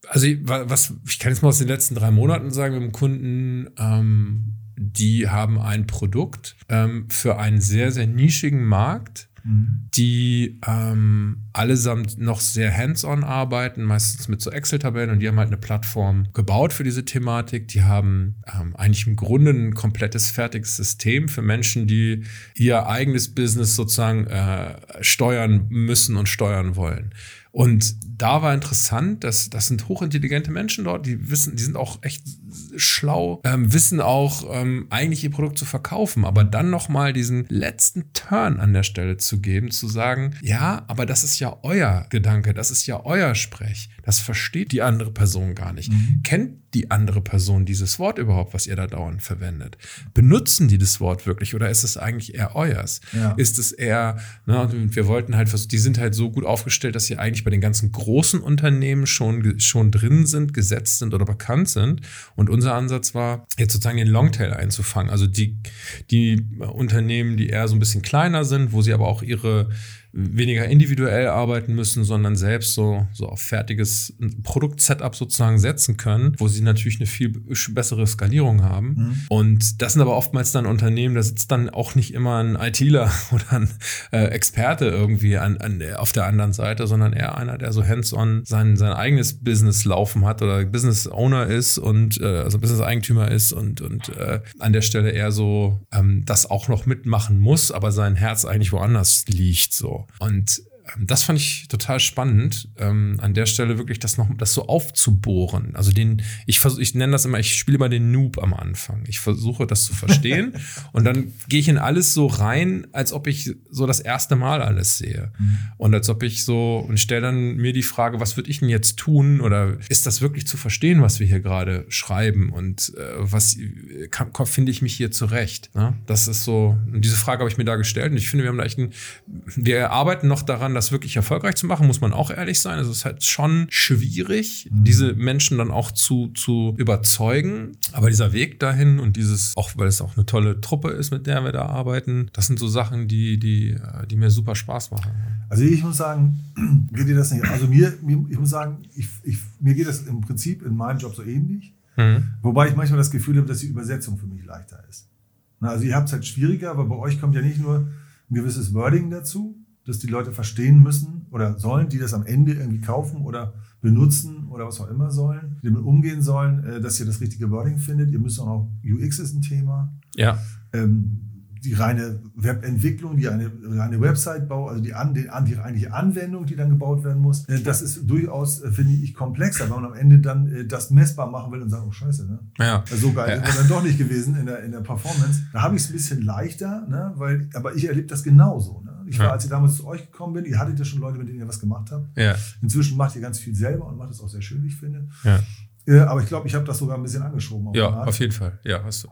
also ich- wa- was ich kann jetzt mal aus den letzten drei Monaten sagen, mit dem Kunden, ähm, die haben ein Produkt ähm, für einen sehr, sehr nischigen Markt, die ähm, allesamt noch sehr hands-on arbeiten, meistens mit so Excel-Tabellen und die haben halt eine Plattform gebaut für diese Thematik. Die haben ähm, eigentlich im Grunde ein komplettes fertiges System für Menschen, die ihr eigenes Business sozusagen äh, steuern müssen und steuern wollen. Und da war interessant, dass das sind hochintelligente Menschen dort, die wissen, die sind auch echt schlau, ähm, wissen auch ähm, eigentlich ihr Produkt zu verkaufen, aber dann noch mal diesen letzten Turn an der Stelle zu geben, zu sagen, ja, aber das ist ja euer Gedanke, das ist ja euer Sprech, das versteht die andere Person gar nicht. Kennt die andere Person dieses Wort überhaupt, was ihr da dauernd verwendet? Benutzen die das Wort wirklich oder ist es eigentlich eher euers? Ja. Ist es eher, ne, wir wollten halt, die sind halt so gut aufgestellt, dass sie eigentlich bei den ganzen großen Unternehmen schon, schon drin sind, gesetzt sind oder bekannt sind. Und unser Ansatz war, jetzt sozusagen den Longtail einzufangen. Also die, die Unternehmen, die eher so ein bisschen kleiner sind, wo sie aber auch ihre weniger individuell arbeiten müssen, sondern selbst so, so auf fertiges Produkt-Setup sozusagen setzen können, wo sie natürlich eine viel bessere Skalierung haben. Und das sind aber oftmals dann Unternehmen, da sitzt dann auch nicht immer ein ITler oder ein äh, Experte irgendwie an, an, auf der anderen Seite, sondern eher einer, der so hands-on sein, sein eigenes Business laufen hat oder Business Owner ist und äh, also Business Eigentümer ist und, und äh, an der Stelle eher so ähm, das auch noch mitmachen muss, aber sein Herz eigentlich woanders liegt so. Und das fand ich total spannend, ähm, an der Stelle wirklich das noch, das so aufzubohren. Also den, ich versuche, ich nenne das immer, ich spiele immer den Noob am Anfang. Ich versuche das zu verstehen und dann gehe ich in alles so rein, als ob ich so das erste Mal alles sehe. Und als ob ich so, und stelle dann mir die Frage, was würde ich denn jetzt tun? Oder ist das wirklich zu verstehen, was wir hier gerade schreiben? Und äh, was äh, finde ich mich hier zurecht? Ne? Das ist so, und diese Frage habe ich mir da gestellt und ich finde, wir haben da echt ein, wir arbeiten noch daran, dann das wirklich erfolgreich zu machen, muss man auch ehrlich sein. Es ist halt schon schwierig, diese Menschen dann auch zu, zu überzeugen. Aber dieser Weg dahin und dieses, auch weil es auch eine tolle Truppe ist, mit der wir da arbeiten, das sind so Sachen, die, die, die mir super Spaß machen. Also ich muss sagen, geht dir das nicht. Also mir, mir ich muss sagen, ich, ich, mir geht das im Prinzip in meinem Job so ähnlich. Mhm. Wobei ich manchmal das Gefühl habe, dass die Übersetzung für mich leichter ist. Also ihr habt es halt schwieriger, aber bei euch kommt ja nicht nur ein gewisses Wording dazu, dass die Leute verstehen müssen oder sollen, die das am Ende irgendwie kaufen oder benutzen oder was auch immer sollen, die damit umgehen sollen, äh, dass ihr das richtige Wording findet. Ihr müsst auch noch, UX ist ein Thema. Ja. Ähm, die reine Webentwicklung, die eine reine Website-Bau, also die, an, die, die eigentliche Anwendung, die dann gebaut werden muss, äh, das ist durchaus, äh, finde ich, komplexer, weil man am Ende dann das messbar machen will und sagt, oh Scheiße, ne? Ja. So geil ja. ist dann doch nicht gewesen in der, in der Performance. Da habe ich es ein bisschen leichter, ne? weil, aber ich erlebe das genauso. Ne? Ich war, ja. als ich damals zu euch gekommen bin, ihr hattet ja schon Leute, mit denen ihr was gemacht habt. Ja. Inzwischen macht ihr ganz viel selber und macht es auch sehr schön, wie ich finde. Ja. aber ich glaube, ich habe das sogar ein bisschen angeschoben. Auf ja, auf jeden Fall. Ja, hast du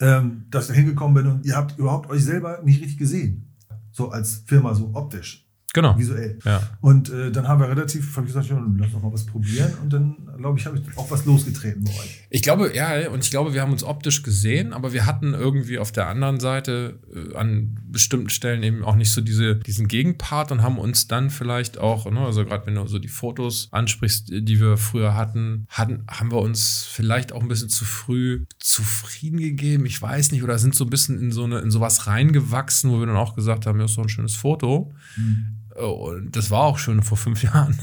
ähm, dass ich da hingekommen bin und ihr habt überhaupt euch selber nicht richtig gesehen. So als Firma, so optisch. Genau. Visuell. Ja. Und äh, dann haben wir relativ, habe ich gesagt, ja, lass doch mal was probieren. Und dann, glaube ich, habe ich auch was losgetreten bei euch. Ich glaube, ja, und ich glaube, wir haben uns optisch gesehen, aber wir hatten irgendwie auf der anderen Seite äh, an bestimmten Stellen eben auch nicht so diese, diesen Gegenpart und haben uns dann vielleicht auch, ne, also gerade wenn du so die Fotos ansprichst, die wir früher hatten, hatten, haben wir uns vielleicht auch ein bisschen zu früh zufrieden gegeben. Ich weiß nicht, oder sind so ein bisschen in so eine, in sowas reingewachsen, wo wir dann auch gesagt haben, ja, ist doch ein schönes Foto. Mhm. Und das war auch schon vor fünf Jahren.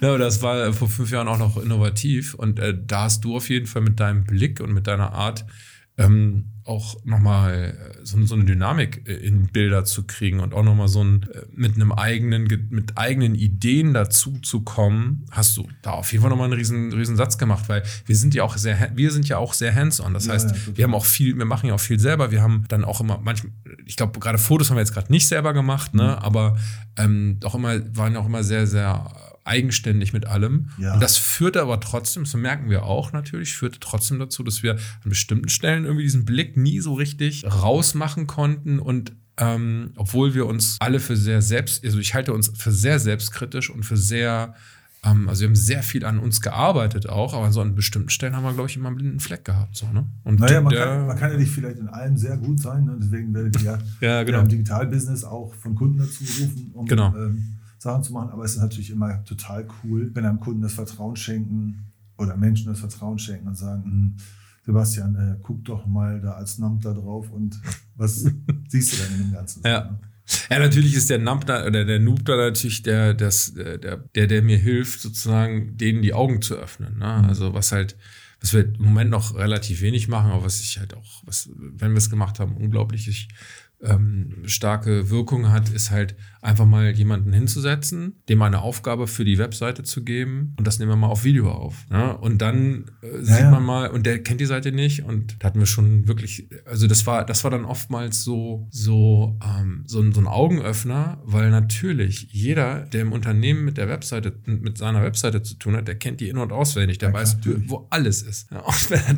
ja, das war vor fünf Jahren auch noch innovativ. Und äh, da hast du auf jeden Fall mit deinem Blick und mit deiner Art ähm, auch nochmal äh, so, so eine Dynamik äh, in Bilder zu kriegen und auch nochmal so ein äh, mit einem eigenen, mit eigenen Ideen dazu zu kommen, hast du da auf jeden Fall nochmal einen riesen, riesen Satz gemacht, weil wir sind ja auch sehr, wir sind ja auch sehr hands-on. Das ja, heißt, ja, wir haben auch viel, wir machen ja auch viel selber. Wir haben dann auch immer manchmal, ich glaube, gerade Fotos haben wir jetzt gerade nicht selber gemacht, ne, mhm. aber ähm, auch immer, waren auch immer sehr, sehr eigenständig mit allem. Ja. Und das führte aber trotzdem, so merken wir auch natürlich, führte trotzdem dazu, dass wir an bestimmten Stellen irgendwie diesen Blick nie so richtig rausmachen konnten und ähm, obwohl wir uns alle für sehr selbst, also ich halte uns für sehr selbstkritisch und für sehr, ähm, also wir haben sehr viel an uns gearbeitet auch, aber so an bestimmten Stellen haben wir, glaube ich, immer einen blinden Fleck gehabt. So, ne? Und naja, man, kann, man kann ja nicht vielleicht in allem sehr gut sein, ne? deswegen werdet ihr ja, genau. im Digitalbusiness auch von Kunden dazu rufen, um genau. ähm, Sachen zu machen. Aber es ist natürlich immer total cool, wenn einem Kunden das Vertrauen schenken oder Menschen das Vertrauen schenken und sagen, hm, Sebastian, äh, guck doch mal da als NAMP da drauf und was siehst du denn in dem Ganzen? Ja. Ja, natürlich ist der Nump da, oder der Noob da natürlich der, das, der, der, der mir hilft, sozusagen denen die Augen zu öffnen. Ne? Mhm. Also was halt, was wir im Moment noch relativ wenig machen, aber was ich halt auch, was, wenn wir es gemacht haben, unglaublich ähm, starke Wirkung hat, ist halt einfach mal jemanden hinzusetzen, dem eine Aufgabe für die Webseite zu geben und das nehmen wir mal auf Video auf. Ne? Und dann äh, ja, sieht ja. man mal, und der kennt die Seite nicht und da hatten wir schon wirklich, also das war, das war dann oftmals so, so, ähm, so, ein, so ein Augenöffner, weil natürlich jeder, der im Unternehmen mit der Webseite, mit seiner Webseite zu tun hat, der kennt die in- und auswendig, der ja, weiß, klar, wo alles ist. Ja, und wenn er,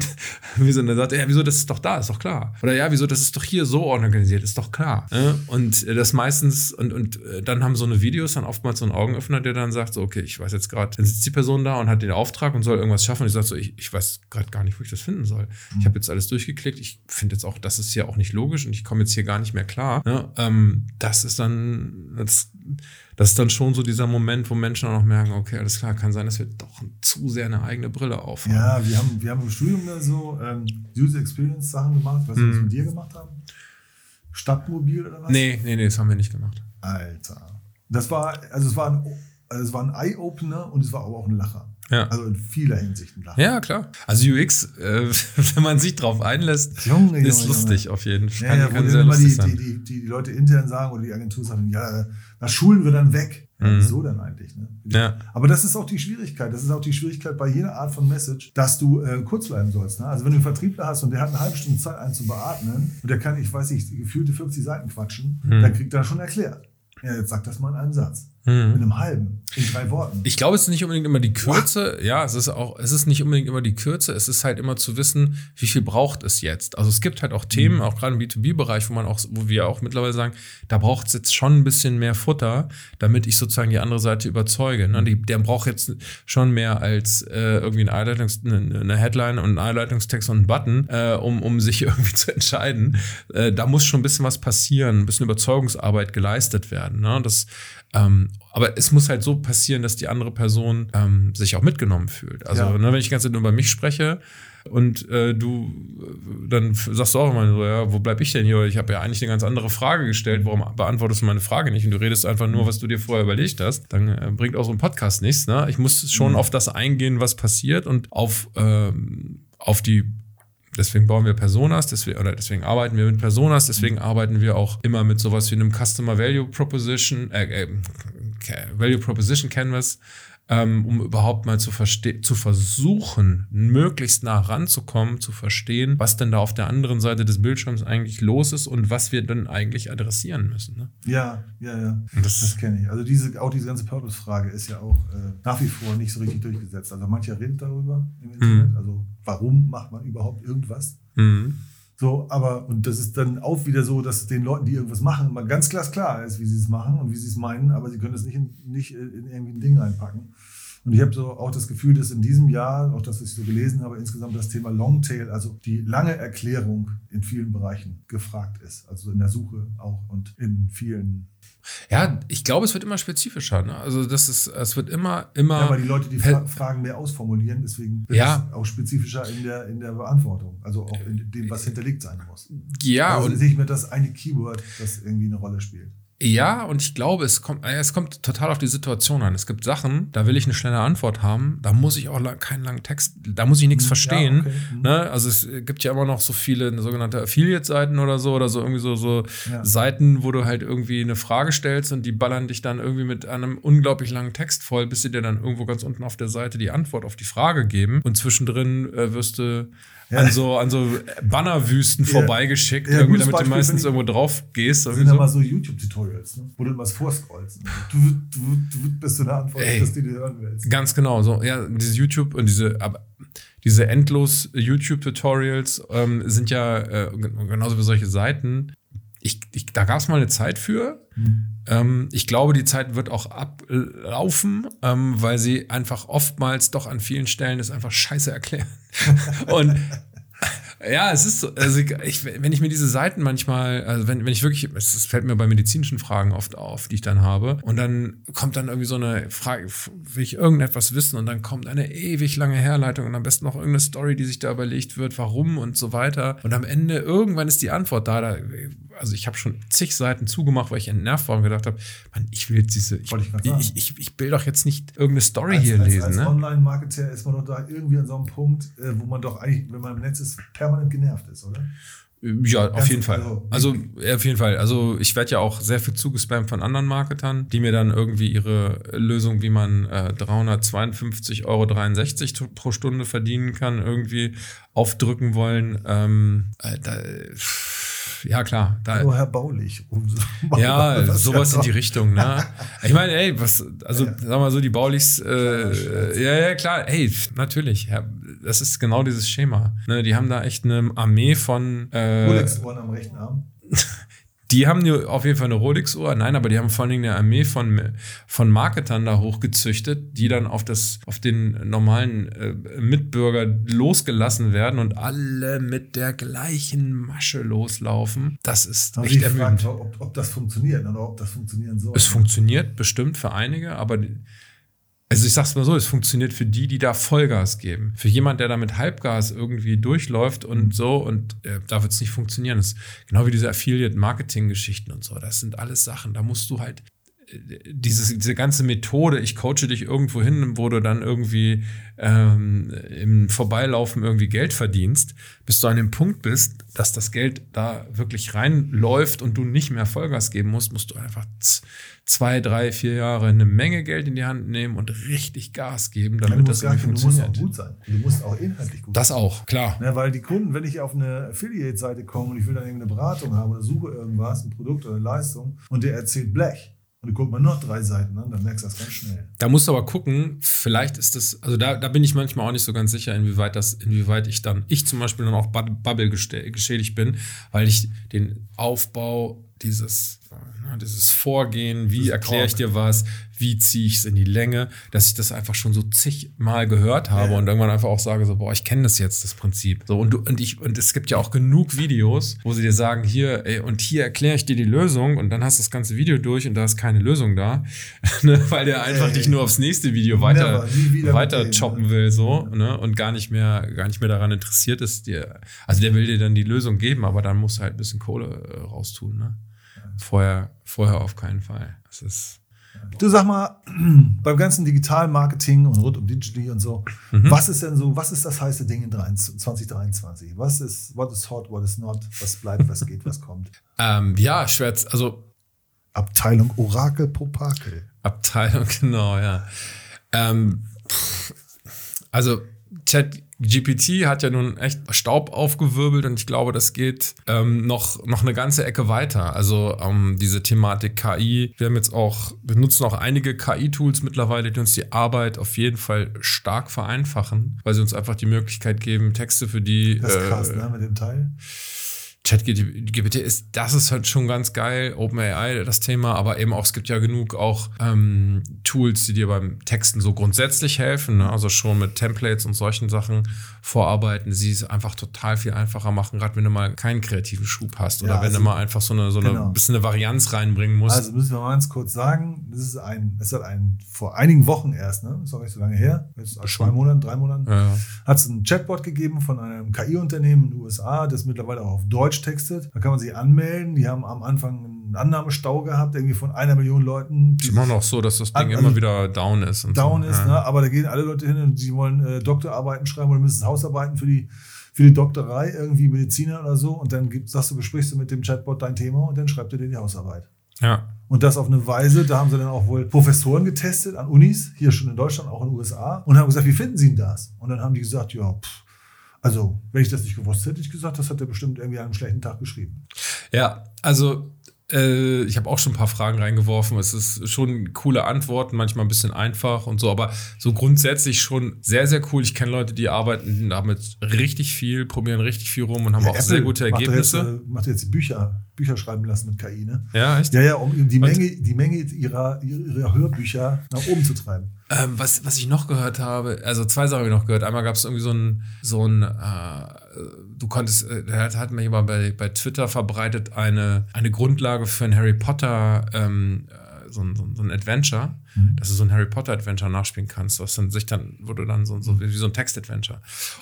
wieso, dann sagt er, ja, wieso, das ist doch da, ist doch klar. Oder ja, wieso, das ist doch hier so organisiert, ist doch klar. Ne? Und das meistens, und, und äh, dann haben so eine Videos dann oftmals so einen Augenöffner, der dann sagt, so, okay, ich weiß jetzt gerade, dann sitzt die Person da und hat den Auftrag und soll irgendwas schaffen und ich sage so, ich, ich weiß gerade gar nicht, wo ich das finden soll. Mhm. Ich habe jetzt alles durchgeklickt, ich finde jetzt auch, das ist ja auch nicht logisch und ich komme jetzt hier gar nicht mehr klar. Ne? Ähm, das ist dann, das, das ist dann schon so dieser Moment, wo Menschen auch noch merken, okay, alles klar, kann sein, dass wir doch zu sehr eine eigene Brille aufhaben. Ja, wir haben, wir haben im Studium da so ähm, User Experience Sachen gemacht, was wir mhm. mit dir gemacht haben. Stadtmobil oder was? Nee, nee, nee, das haben wir nicht gemacht. Alter. Das war, also es war ein, also es war ein Eye-Opener und es war aber auch ein Lacher. Ja. Also in vieler Hinsicht ein Lacher. Ja, klar. Also UX, äh, wenn man sich drauf einlässt, Junge, ist Junge, lustig Junge. auf jeden Fall. Ja, ja, kann, kann sehr immer die, die, die, die, Leute intern sagen oder die Agentur sagen, ja, das schulen wir dann weg. Mhm. So dann eigentlich. Ne? Ja. Aber das ist auch die Schwierigkeit. Das ist auch die Schwierigkeit bei jeder Art von Message, dass du äh, kurz bleiben sollst. Ne? Also wenn du einen Vertriebler hast und der hat eine halbe Stunde Zeit, einen zu beatmen und der kann, ich weiß nicht, gefühlte 50 Seiten quatschen, mhm. dann kriegt er schon erklärt. Jetzt sag das mal in einem Satz. Mhm. Mit einem halben, in drei Worten. Ich glaube, es ist nicht unbedingt immer die Kürze. Wow. Ja, es ist auch, es ist nicht unbedingt immer die Kürze. Es ist halt immer zu wissen, wie viel braucht es jetzt. Also es gibt halt auch Themen, mhm. auch gerade im B2B-Bereich, wo man auch, wo wir auch mittlerweile sagen, da braucht es jetzt schon ein bisschen mehr Futter, damit ich sozusagen die andere Seite überzeuge. Ne? Die, der braucht jetzt schon mehr als äh, irgendwie eine, Einleitungs-, eine Headline und einen Einleitungstext und einen Button, äh, um, um sich irgendwie zu entscheiden. Äh, da muss schon ein bisschen was passieren, ein bisschen Überzeugungsarbeit geleistet werden. Ne? Das ähm, aber es muss halt so passieren, dass die andere Person ähm, sich auch mitgenommen fühlt. Also, ja. ne, wenn ich die ganze Zeit nur über mich spreche und äh, du, äh, dann sagst du auch immer so, ja, wo bleib ich denn hier? Ich habe ja eigentlich eine ganz andere Frage gestellt. Warum beantwortest du meine Frage nicht? Und du redest einfach nur, was du dir vorher überlegt hast. Dann äh, bringt auch so ein Podcast nichts. Ne? Ich muss schon mhm. auf das eingehen, was passiert und auf, ähm, auf die Deswegen bauen wir Personas, deswegen, oder deswegen arbeiten wir mit Personas, deswegen arbeiten wir auch immer mit sowas wie einem Customer Value Proposition, äh, äh, Value Proposition Canvas, ähm, um überhaupt mal zu, zu versuchen, möglichst nah ranzukommen, zu verstehen, was denn da auf der anderen Seite des Bildschirms eigentlich los ist und was wir dann eigentlich adressieren müssen. Ne? Ja, ja, ja. Das, das kenne ich. Also diese, auch diese ganze Purpose-Frage ist ja auch äh, nach wie vor nicht so richtig durchgesetzt. Also mancher redet darüber im Internet. Mhm. Also warum macht man überhaupt irgendwas? Mhm. So, aber, und das ist dann auch wieder so, dass den Leuten, die irgendwas machen, mal ganz klar klar ist, wie sie es machen und wie sie es meinen, aber sie können es nicht in, nicht in irgendwie ein Ding einpacken. Und ich habe so auch das Gefühl, dass in diesem Jahr, auch das, was ich so gelesen habe, insgesamt das Thema Longtail, also die lange Erklärung in vielen Bereichen gefragt ist. Also in der Suche auch und in vielen ja, ich glaube, es wird immer spezifischer. Ne? Also das ist, es wird immer, immer. Ja, weil die Leute die Fra Fragen mehr ausformulieren, deswegen wird ja. es auch spezifischer in der, in der Beantwortung. Also auch in dem, was hinterlegt sein muss. Ja. Also und sehe ich mir das eine Keyword, das irgendwie eine Rolle spielt. Ja, und ich glaube, es kommt, es kommt total auf die Situation an. Es gibt Sachen, da will ich eine schnelle Antwort haben, da muss ich auch lang, keinen langen Text, da muss ich nichts hm, verstehen. Ja, okay. Mhm. ne? Also es gibt ja immer noch so viele sogenannte Affiliate-Seiten oder so, oder so irgendwie so, so ja. Seiten, wo du halt irgendwie eine Frage stellst und die ballern dich dann irgendwie mit einem unglaublich langen Text voll, bis sie dir dann irgendwo ganz unten auf der Seite die Antwort auf die Frage geben. Und zwischendrin äh, wirst du. An so, an so Bannerwüsten vorbeigeschickt, ja, irgendwie, damit du meistens irgendwo drauf gehst. Das sind immer so YouTube-Tutorials, ne? wo du was vorscrollst. Du, du, du bist so eine Antwort, Ey, dass du dir hören willst. Ganz genau. So, ja, diese YouTube und diese, aber diese endlos YouTube-Tutorials ähm, sind ja äh, genauso wie solche Seiten. Ich, ich, da gab es mal eine Zeit für. Hm. Ähm, ich glaube, die Zeit wird auch ablaufen, ähm, weil sie einfach oftmals doch an vielen Stellen das einfach scheiße erklären. Und ja, es ist so, also ich, wenn ich mir diese Seiten manchmal, also wenn, wenn ich wirklich, es fällt mir bei medizinischen Fragen oft auf, die ich dann habe, und dann kommt dann irgendwie so eine Frage, will ich irgendetwas wissen, und dann kommt eine ewig lange Herleitung und am besten noch irgendeine Story, die sich da überlegt wird, warum und so weiter. Und am Ende, irgendwann ist die Antwort da. da also ich habe schon zig Seiten zugemacht, weil ich entnervt war und gedacht habe, Mann, ich will jetzt diese, ich, ich, ich, ich, will doch jetzt nicht irgendeine Story als, hier als, lesen. Als ne? Online-Marketer ist man doch da irgendwie an so einem Punkt, äh, wo man doch eigentlich, wenn man im Netz ist, permanent genervt ist, oder? Ja, auf jeden Fall. Also, auf jeden Fall. Also, ich werde ja auch sehr viel zugespammt von anderen Marketern, die mir dann irgendwie ihre Lösung, wie man äh, 352,63 Euro pro Stunde verdienen kann, irgendwie aufdrücken wollen. Ähm, äh, da, ja klar. Da, Nur Herr Baulich. ja, sowas in die Richtung. Ne? Ich meine, ey, was, also ja. sag mal so, die Baulichs, äh, ja, ja, klar, ey, natürlich. Ja, das ist genau dieses Schema. Ne, die haben da echt eine Armee von. Äh, Rolex-Ohren am rechten Arm. Die haben auf jeden Fall eine Rolex-Uhr, nein, aber die haben vor allen Dingen eine Armee von, von Marketern da hochgezüchtet, die dann auf, das, auf den normalen äh, Mitbürger losgelassen werden und alle mit der gleichen Masche loslaufen. Das ist aber echt ermüdend. Ob, ob das funktioniert oder ob das funktionieren soll. Es funktioniert bestimmt für einige, aber also ich sag's mal so, es funktioniert für die, die da Vollgas geben. Für jemand, der da mit Halbgas irgendwie durchläuft und mhm. so und äh, da wird's nicht funktionieren. Das ist genau wie diese Affiliate-Marketing-Geschichten und so. Das sind alles Sachen, da musst du halt dieses, diese ganze Methode, ich coache dich irgendwo hin, wo du dann irgendwie ähm, im Vorbeilaufen irgendwie Geld verdienst, bis du an dem Punkt bist, dass das Geld da wirklich reinläuft und du nicht mehr Vollgas geben musst, musst du einfach zwei, drei, vier Jahre eine Menge Geld in die Hand nehmen und richtig Gas geben, damit ja, das irgendwie funktioniert. Du musst auch gut sein. Du musst auch inhaltlich gut das sein. Das auch, klar. Ja, weil die Kunden, wenn ich auf eine Affiliate-Seite komme und ich will dann irgendeine Beratung haben oder suche irgendwas, ein Produkt oder eine Leistung und der erzählt Blech, Und du guckst mal noch drei Seiten an, dann merkst du das ganz schnell. Da musst du aber gucken, vielleicht ist das, also da, da bin ich manchmal auch nicht so ganz sicher, inwieweit das, inwieweit ich dann, ich zum Beispiel dann auch Bubble geschädigt bin, weil ich den Aufbau dieses, ne, dieses Vorgehen, wie erkläre ich dir was, wie ziehe ich es in die Länge, dass ich das einfach schon so zigmal gehört habe ja. und irgendwann einfach auch sage, so, boah, ich kenne das jetzt, das Prinzip. So, und, du, und, ich, und es gibt ja auch genug Videos, wo sie dir sagen, hier, ey, und hier erkläre ich dir die Lösung und dann hast du das ganze Video durch und da ist keine Lösung da, ne, weil der einfach ey, dich nur aufs nächste Video weiter, weiter choppen will, so, ne, und gar nicht mehr, gar nicht mehr daran interessiert ist, dir, also der will dir dann die Lösung geben, aber dann musst du halt ein bisschen Kohle äh, raustun, ne. Vorher, vorher auf keinen Fall. Das ist, Du sag mal, beim ganzen digitalen Marketing und rund um Digitally und so, mhm. was ist denn so, was ist das heiße Ding in 2023? Was ist, what is hot, what is not, was bleibt, was geht, was kommt? Ähm, ja, schwer, also. Abteilung Orakel Popakel. Abteilung, genau, ja. Ähm, also, Chat GPT hat ja nun echt Staub aufgewirbelt und ich glaube, das geht ähm, noch, noch eine ganze Ecke weiter. Also ähm, diese Thematik KI. Wir haben jetzt auch, wir nutzen auch einige KI-Tools mittlerweile, die uns die Arbeit auf jeden Fall stark vereinfachen, weil sie uns einfach die Möglichkeit geben, Texte für die. Das ist krass, äh, ne, mit dem Teil. ChatGPT ist, das ist halt schon ganz geil, OpenAI das Thema, aber eben auch, es gibt ja genug auch ähm, Tools, die dir beim Texten so grundsätzlich helfen, ne? also schon mit Templates und solchen Sachen vorarbeiten, sie es einfach total viel einfacher machen, gerade wenn du mal keinen kreativen Schub hast oder ja, wenn also, du mal einfach so eine, so eine genau. bisschen eine Varianz reinbringen musst. Also müssen wir mal ganz kurz sagen, das ist ein, das hat ein, vor einigen Wochen erst, ne? ist auch nicht so lange her, jetzt zwei Monaten, drei Monaten, ja. hat es einen Chatbot gegeben von einem KI-Unternehmen in den USA, das mittlerweile auch auf Deutsch Deutsch textet. Da kann man sich anmelden. Die haben am Anfang einen Annahmestau gehabt, irgendwie von einer Million Leuten. Ist immer noch so, dass das Ding also immer wieder down ist. down so. ist, ja. ne? aber da gehen alle Leute hin und sie wollen äh, Doktorarbeiten schreiben oder müssen Hausarbeiten für die für die Doktorei, irgendwie Mediziner oder so. Und dann gibt's, sagst du, besprichst du mit dem Chatbot dein Thema und dann schreibt er dir die Hausarbeit. Ja. Und das auf eine Weise, da haben sie dann auch wohl Professoren getestet an Unis, hier schon in Deutschland, auch in den USA, und haben gesagt, wie finden Sie denn das? Und dann haben die gesagt, ja, pff, also, wenn ich das nicht gewusst hätte, hätte ich gesagt, das hat er bestimmt irgendwie an einem schlechten Tag geschrieben. Ja, also äh, ich habe auch schon ein paar Fragen reingeworfen. Es ist schon coole Antworten, manchmal ein bisschen einfach und so, aber so grundsätzlich schon sehr, sehr cool. Ich kenne Leute, die arbeiten damit richtig viel, probieren richtig viel rum und haben ja, auch Apple sehr gute Ergebnisse. Macht jetzt, macht jetzt Bücher, Bücher schreiben lassen mit KI, ne? Ja, echt? Ja, ja, um die Menge, die Menge ihrer, ihrer Hörbücher nach oben zu treiben. Ähm, was, was ich noch gehört habe, also zwei Sachen habe ich noch gehört. Einmal gab es irgendwie so ein, so ein äh, du konntest, äh, hat, hat mir jemand bei, bei Twitter verbreitet, eine, eine Grundlage für ein Harry Potter ähm, so ein, so ein Adventure, mhm. dass du so ein Harry Potter Adventure nachspielen kannst, was dann sich dann, wurde dann so, so wie so ein Text-Adventure.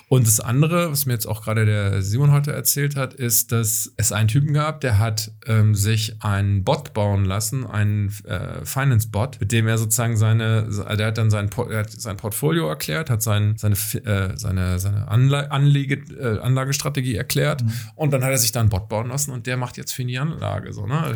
Und das andere, was mir jetzt auch gerade der Simon heute erzählt hat, ist, dass es einen Typen gab, der hat ähm, sich einen Bot bauen lassen, einen äh, Finance-Bot, mit dem er sozusagen seine, der hat dann sein, hat sein Portfolio erklärt, hat sein, seine, äh, seine, seine Anle Anlege, äh, Anlagestrategie erklärt mhm. und dann hat er sich da einen Bot bauen lassen und der macht jetzt für die Anlage so, ne?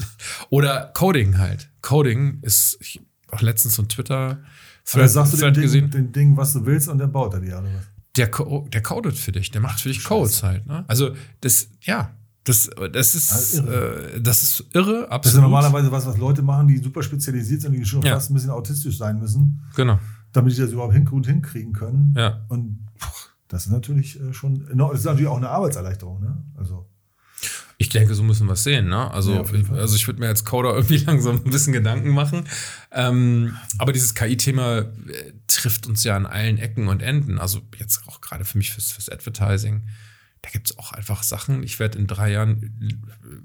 Oder Coding halt. Coding ist, ich auch letztens so ein Twitter Thread, sagst du dem Ding, gesehen. dem Ding, was du willst und der baut er dir, oder was? Der, der codet für dich, der macht für dich Codes halt. Ne? Also das, ja, das, das, ist, also äh, das ist irre, absolut. Das ist normalerweise was, was Leute machen, die super spezialisiert sind, die schon ja. fast ein bisschen autistisch sein müssen. Genau. Damit die das überhaupt hin, gut hinkriegen können. Ja. Und das ist natürlich äh, schon, das ist natürlich auch eine Arbeitserleichterung, ne? Also. Ich denke, so müssen wir es sehen. Ne? Also, ja, ich, also ich würde mir als Coder irgendwie langsam ein bisschen Gedanken machen. Ähm, aber dieses KI-Thema äh, trifft uns ja an allen Ecken und Enden. Also jetzt auch gerade für mich fürs, fürs Advertising. Da gibt es auch einfach Sachen. Ich werde in drei Jahren,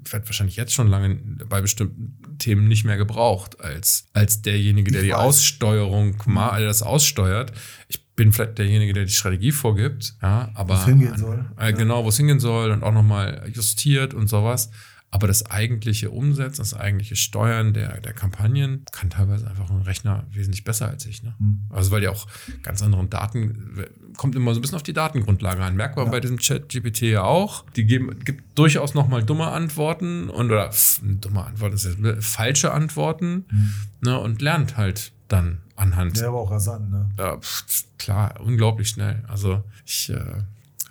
werde wahrscheinlich jetzt schon lange bei bestimmten Themen nicht mehr gebraucht als, als derjenige, der ich die weiß. Aussteuerung, mal mhm. das aussteuert. Ich bin vielleicht derjenige, der die Strategie vorgibt, ja, aber. Wo es hingehen soll. Äh, genau, wo es hingehen soll und auch nochmal justiert und sowas. Aber das eigentliche Umsetzen, das eigentliche Steuern der, der Kampagnen kann teilweise einfach ein Rechner wesentlich besser als ich. Ne? Mhm. Also weil die auch ganz anderen Daten, kommt immer so ein bisschen auf die Datengrundlage an. Merkt man ja. bei diesem Chat-GPT ja auch. Die geben, gibt durchaus nochmal dumme Antworten und oder pff, dumme Antworten, das ist falsche Antworten mhm. ne, und lernt halt dann anhand. Der war auch rasant, ne? Ja, pff, klar, unglaublich schnell. Also ich äh,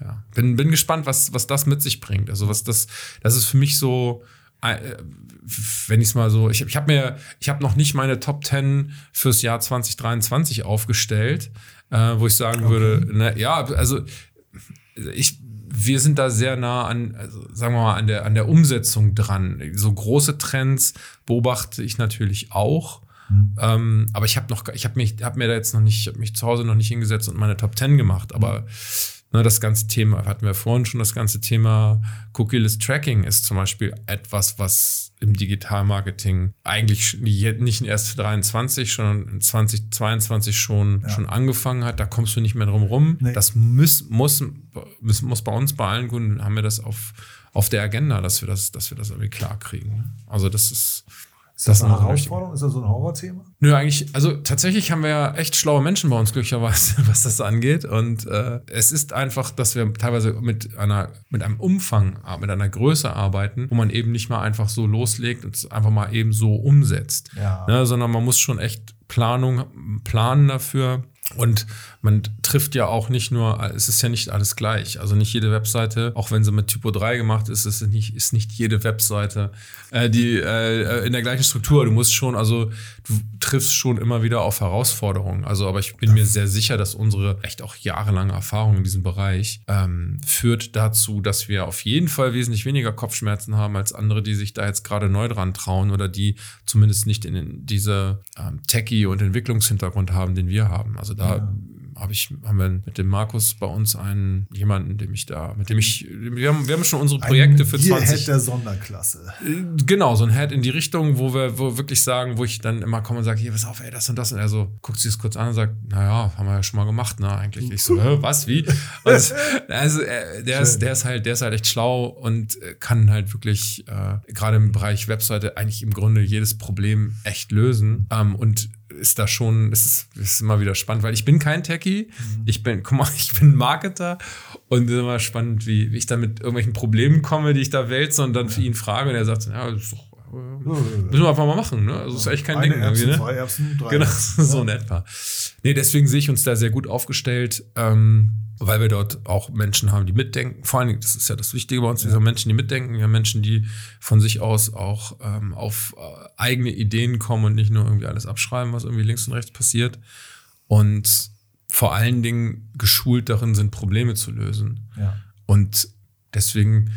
ja, bin, bin gespannt, was, was das mit sich bringt. Also was das, das ist für mich so äh, wenn ich es mal so, ich, ich habe mir, ich habe noch nicht meine Top 10 fürs Jahr 2023 aufgestellt, äh, wo ich sagen okay. würde, ne, ja, also ich, wir sind da sehr nah an, also sagen wir mal, an der, an der Umsetzung dran. So große Trends beobachte ich natürlich auch. Mhm. Ähm, aber ich habe noch, ich habe mich, habe mir da jetzt noch nicht, hab mich zu Hause noch nicht hingesetzt und meine Top 10 gemacht. Aber mhm. ne, das ganze Thema, hatten wir vorhin schon, das ganze Thema Cookie-less Tracking ist zum Beispiel etwas, was im Digitalmarketing eigentlich nicht erst 23, sondern 2022 schon, ja. schon angefangen hat. Da kommst du nicht mehr drum rum. Nee. Das muss, muss, muss, muss bei uns, bei allen Kunden, haben wir das auf, auf der Agenda, dass wir das, dass wir das irgendwie klar kriegen. Also das ist, ist das, das eine Herausforderung? Ist das so ein Horrorthema? Nö, eigentlich, also tatsächlich haben wir ja echt schlaue Menschen bei uns glücklicherweise, was das angeht. Und äh, es ist einfach, dass wir teilweise mit einer, mit einem Umfang, mit einer Größe arbeiten, wo man eben nicht mal einfach so loslegt und es einfach mal eben so umsetzt. Ja. Ne, sondern man muss schon echt Planung, planen dafür. Und man trifft ja auch nicht nur, es ist ja nicht alles gleich. Also nicht jede Webseite, auch wenn sie mit Typo 3 gemacht ist, ist nicht, ist nicht jede Webseite äh, die äh, in der gleichen Struktur. Du musst schon, also du triffst schon immer wieder auf Herausforderungen. Also, aber ich bin mir sehr sicher, dass unsere echt auch jahrelange Erfahrung in diesem Bereich ähm, führt dazu, dass wir auf jeden Fall wesentlich weniger Kopfschmerzen haben als andere, die sich da jetzt gerade neu dran trauen oder die zumindest nicht in diese ähm, Techie- und Entwicklungshintergrund haben, den wir haben. Also da ja habe ich, haben wir mit dem Markus bei uns einen, jemanden, dem ich da, mit dem ich, wir haben, wir haben schon unsere Projekte ein für 20. Head der Sonderklasse. Äh, genau, so ein Head in die Richtung, wo wir, wo wir wirklich sagen, wo ich dann immer komme und sage, hier, pass auf, ey, das und das. Und er so guckt sich das kurz an und sagt, naja, haben wir ja schon mal gemacht, ne, eigentlich. Ich so, was, wie? Und also, äh, der ist, der ist halt, der ist halt echt schlau und äh, kann halt wirklich, äh, gerade im Bereich Webseite eigentlich im Grunde jedes Problem echt lösen. Ähm, und ist da schon, es ist, ist immer wieder spannend, weil ich bin kein Techie, mhm. ich bin, guck mal, ich bin Marketer und es ist immer spannend, wie, wie ich da mit irgendwelchen Problemen komme, die ich da wälze und dann ja. für ihn frage und er sagt, ja, das ist doch Müssen wir einfach mal machen, ne? Also ist echt kein Eine Ding. Erbsen, ne? Zwei Erbsen, drei Genau, so in etwa. Nee, deswegen sehe ich uns da sehr gut aufgestellt. Ähm, weil wir dort auch Menschen haben, die mitdenken. Vor allen Dingen, das ist ja das Wichtige bei uns, wir haben Menschen, die mitdenken, wir haben Menschen, die von sich aus auch ähm, auf äh, eigene Ideen kommen und nicht nur irgendwie alles abschreiben, was irgendwie links und rechts passiert. Und vor allen Dingen geschult darin sind, Probleme zu lösen. Ja. Und deswegen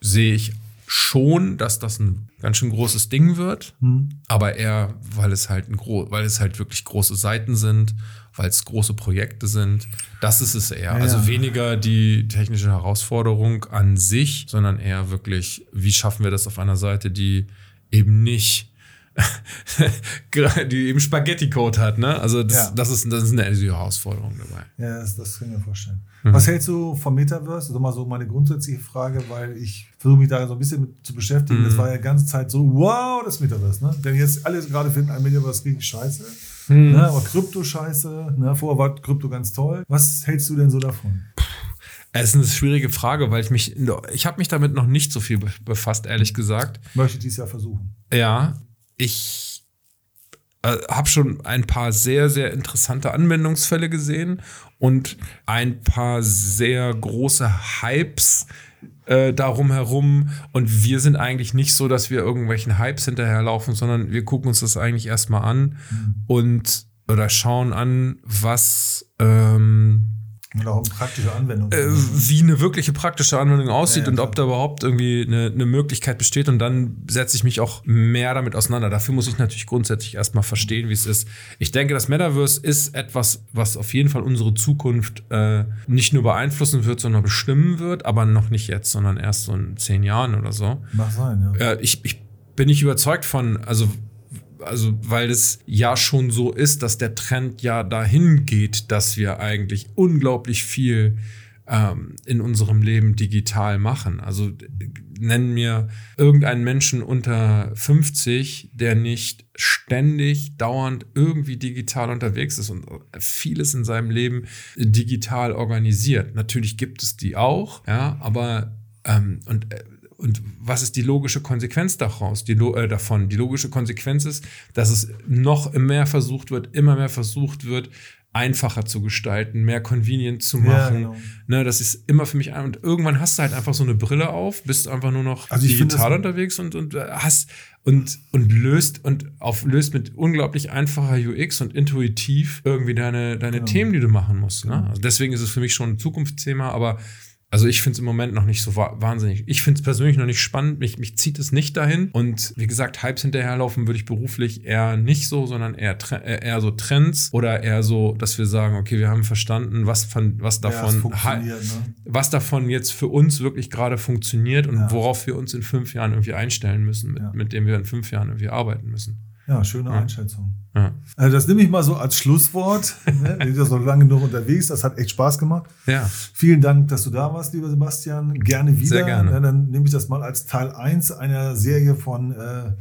sehe ich schon, dass das ein ganz schön großes Ding wird, mhm. aber eher, weil es halt ein weil es halt wirklich große Seiten sind weil es große Projekte sind. Das ist es eher. Ja, also weniger die technische Herausforderung an sich, sondern eher wirklich, wie schaffen wir das auf einer Seite, die eben nicht die eben Spaghetti-Code hat, ne? Also das, ja. das, ist, das ist eine Herausforderung dabei. Ja, das, das kann ich mir vorstellen. Mhm. Was hältst du vom Metaverse? Das ist mal so meine grundsätzliche Frage, weil ich versuche mich da so ein bisschen mit zu beschäftigen. Mhm. Das war ja die ganze Zeit so, wow, das Metaverse, ne? Denn jetzt alle gerade finden ein Metaverse richtig scheiße. Hm. Ne, aber Krypto-Scheiße, ne, vorher war Krypto ganz toll. Was hältst du denn so davon? Es ist eine schwierige Frage, weil ich mich, ich habe mich damit noch nicht so viel befasst, ehrlich gesagt. Möchte dies Jahr versuchen. Ja, ich äh, habe schon ein paar sehr, sehr interessante Anwendungsfälle gesehen und ein paar sehr große Hypes äh, darum herum. Und wir sind eigentlich nicht so, dass wir irgendwelchen Hypes hinterherlaufen, sondern wir gucken uns das eigentlich erstmal an mhm. und oder schauen an, was ähm, und auch eine praktische Anwendung. Äh, wie eine wirkliche praktische Anwendung aussieht ja, ja, und ob da überhaupt irgendwie eine, eine, Möglichkeit besteht. Und dann setze ich mich auch mehr damit auseinander. Dafür muss ich natürlich grundsätzlich erstmal verstehen, wie es ist. Ich denke, das Metaverse ist etwas, was auf jeden Fall unsere Zukunft äh, nicht nur beeinflussen wird, sondern bestimmen wird, aber noch nicht jetzt, sondern erst so in zehn Jahren oder so. Mag sein, ja. Äh, ich, ich bin nicht überzeugt von, also also weil es ja schon so ist, dass der Trend ja dahin geht, dass wir eigentlich unglaublich viel ähm, in unserem Leben digital machen. Also nennen mir irgendeinen Menschen unter 50, der nicht ständig, dauernd irgendwie digital unterwegs ist und vieles in seinem Leben digital organisiert. Natürlich gibt es die auch, ja, aber ähm, und äh, und was ist die logische Konsequenz daraus, die, äh, davon? Die logische Konsequenz ist, dass es noch mehr versucht wird, immer mehr versucht wird, einfacher zu gestalten, mehr convenient zu machen. genau. ne, das ist immer für mich ein. Und irgendwann hast du halt einfach so eine Brille auf, bist einfach nur noch Also digital unterwegs und, und äh, hast und, und löst und auf, löst mit unglaublich einfacher UX und intuitiv irgendwie deine, deine Genau. Themen, die du machen musst. Ne? Also deswegen ist es für mich schon ein Zukunftsthema, aber also ich finde es im Moment noch nicht so wa wahnsinnig. Ich finde es persönlich noch nicht spannend. Mich, mich zieht es nicht dahin. Und wie gesagt, Hypes hinterherlaufen würde ich beruflich eher nicht so, sondern eher, äh, eher so Trends oder eher so, dass wir sagen, okay, wir haben verstanden, was, von, was Ja, davon funktioniert, ne? was davon jetzt für uns wirklich gerade funktioniert und Ja. worauf wir uns in fünf Jahren irgendwie einstellen müssen, mit, Ja. mit dem wir in fünf Jahren irgendwie arbeiten müssen. Ja, schöne Einschätzung. Ja. Also das nehme ich mal so als Schlusswort. ne? Wir sind ja so lange genug unterwegs, das hat echt Spaß gemacht. ja. Vielen Dank, dass du da warst, lieber Sebastian. Gerne wieder. Sehr gerne. Ja, dann nehme ich das mal als Teil 1 einer Serie von äh,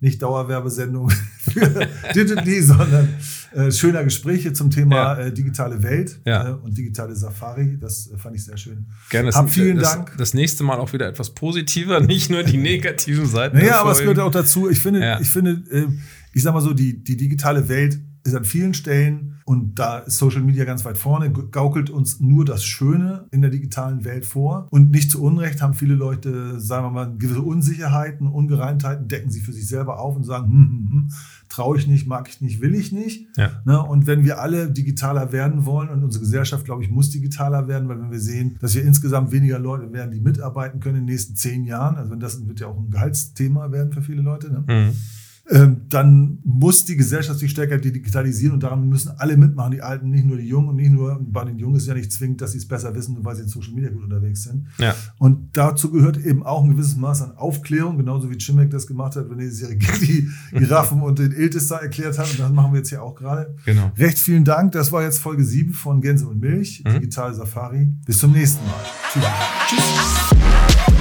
nicht Dauerwerbesendung für Digitally, sondern äh, schöner Gespräche zum Thema Ja. äh, digitale Welt Ja. äh, und digitale Safari. Das äh, fand ich sehr schön. Gerne. Hab vielen das, Dank. Das nächste Mal auch wieder etwas positiver, nicht nur die negativen Seiten. Naja, aber es gehört auch dazu. Ich finde, Ja. ich finde, äh, ich sag mal so, die, die digitale Welt ist an vielen Stellen und da ist Social Media ganz weit vorne, gaukelt uns nur das Schöne in der digitalen Welt vor. Und nicht zu Unrecht haben viele Leute, sagen wir mal, gewisse Unsicherheiten, Ungereimtheiten, decken sie für sich selber auf und sagen, hm, hm, hm, traue ich nicht, mag ich nicht, will ich nicht. Ja. Ne? Und wenn wir alle digitaler werden wollen und unsere Gesellschaft, glaube ich, muss digitaler werden, weil wenn wir sehen, dass wir insgesamt weniger Leute werden, die mitarbeiten können in den nächsten zehn Jahren, also wenn das wird ja auch ein Gehaltsthema werden für viele Leute, ne? Mhm. Ähm, dann muss die Gesellschaft sich stärker digitalisieren und daran müssen alle mitmachen, die Alten, nicht nur die Jungen und nicht nur bei den Jungen ist ja nicht zwingend, dass sie es besser wissen, nur weil sie in Social Media gut unterwegs sind. Ja. Und dazu gehört eben auch ein gewisses Maß an Aufklärung, genauso wie Chimek das gemacht hat, wenn er die Giraffen und den Iltis da erklärt hat. Und das machen wir jetzt hier auch gerade. Genau. Recht vielen Dank. Das war jetzt Folge 7 von Gänse und Milch, Mhm. Digital Safari. Bis zum nächsten Mal. Tschüss. Tschüss.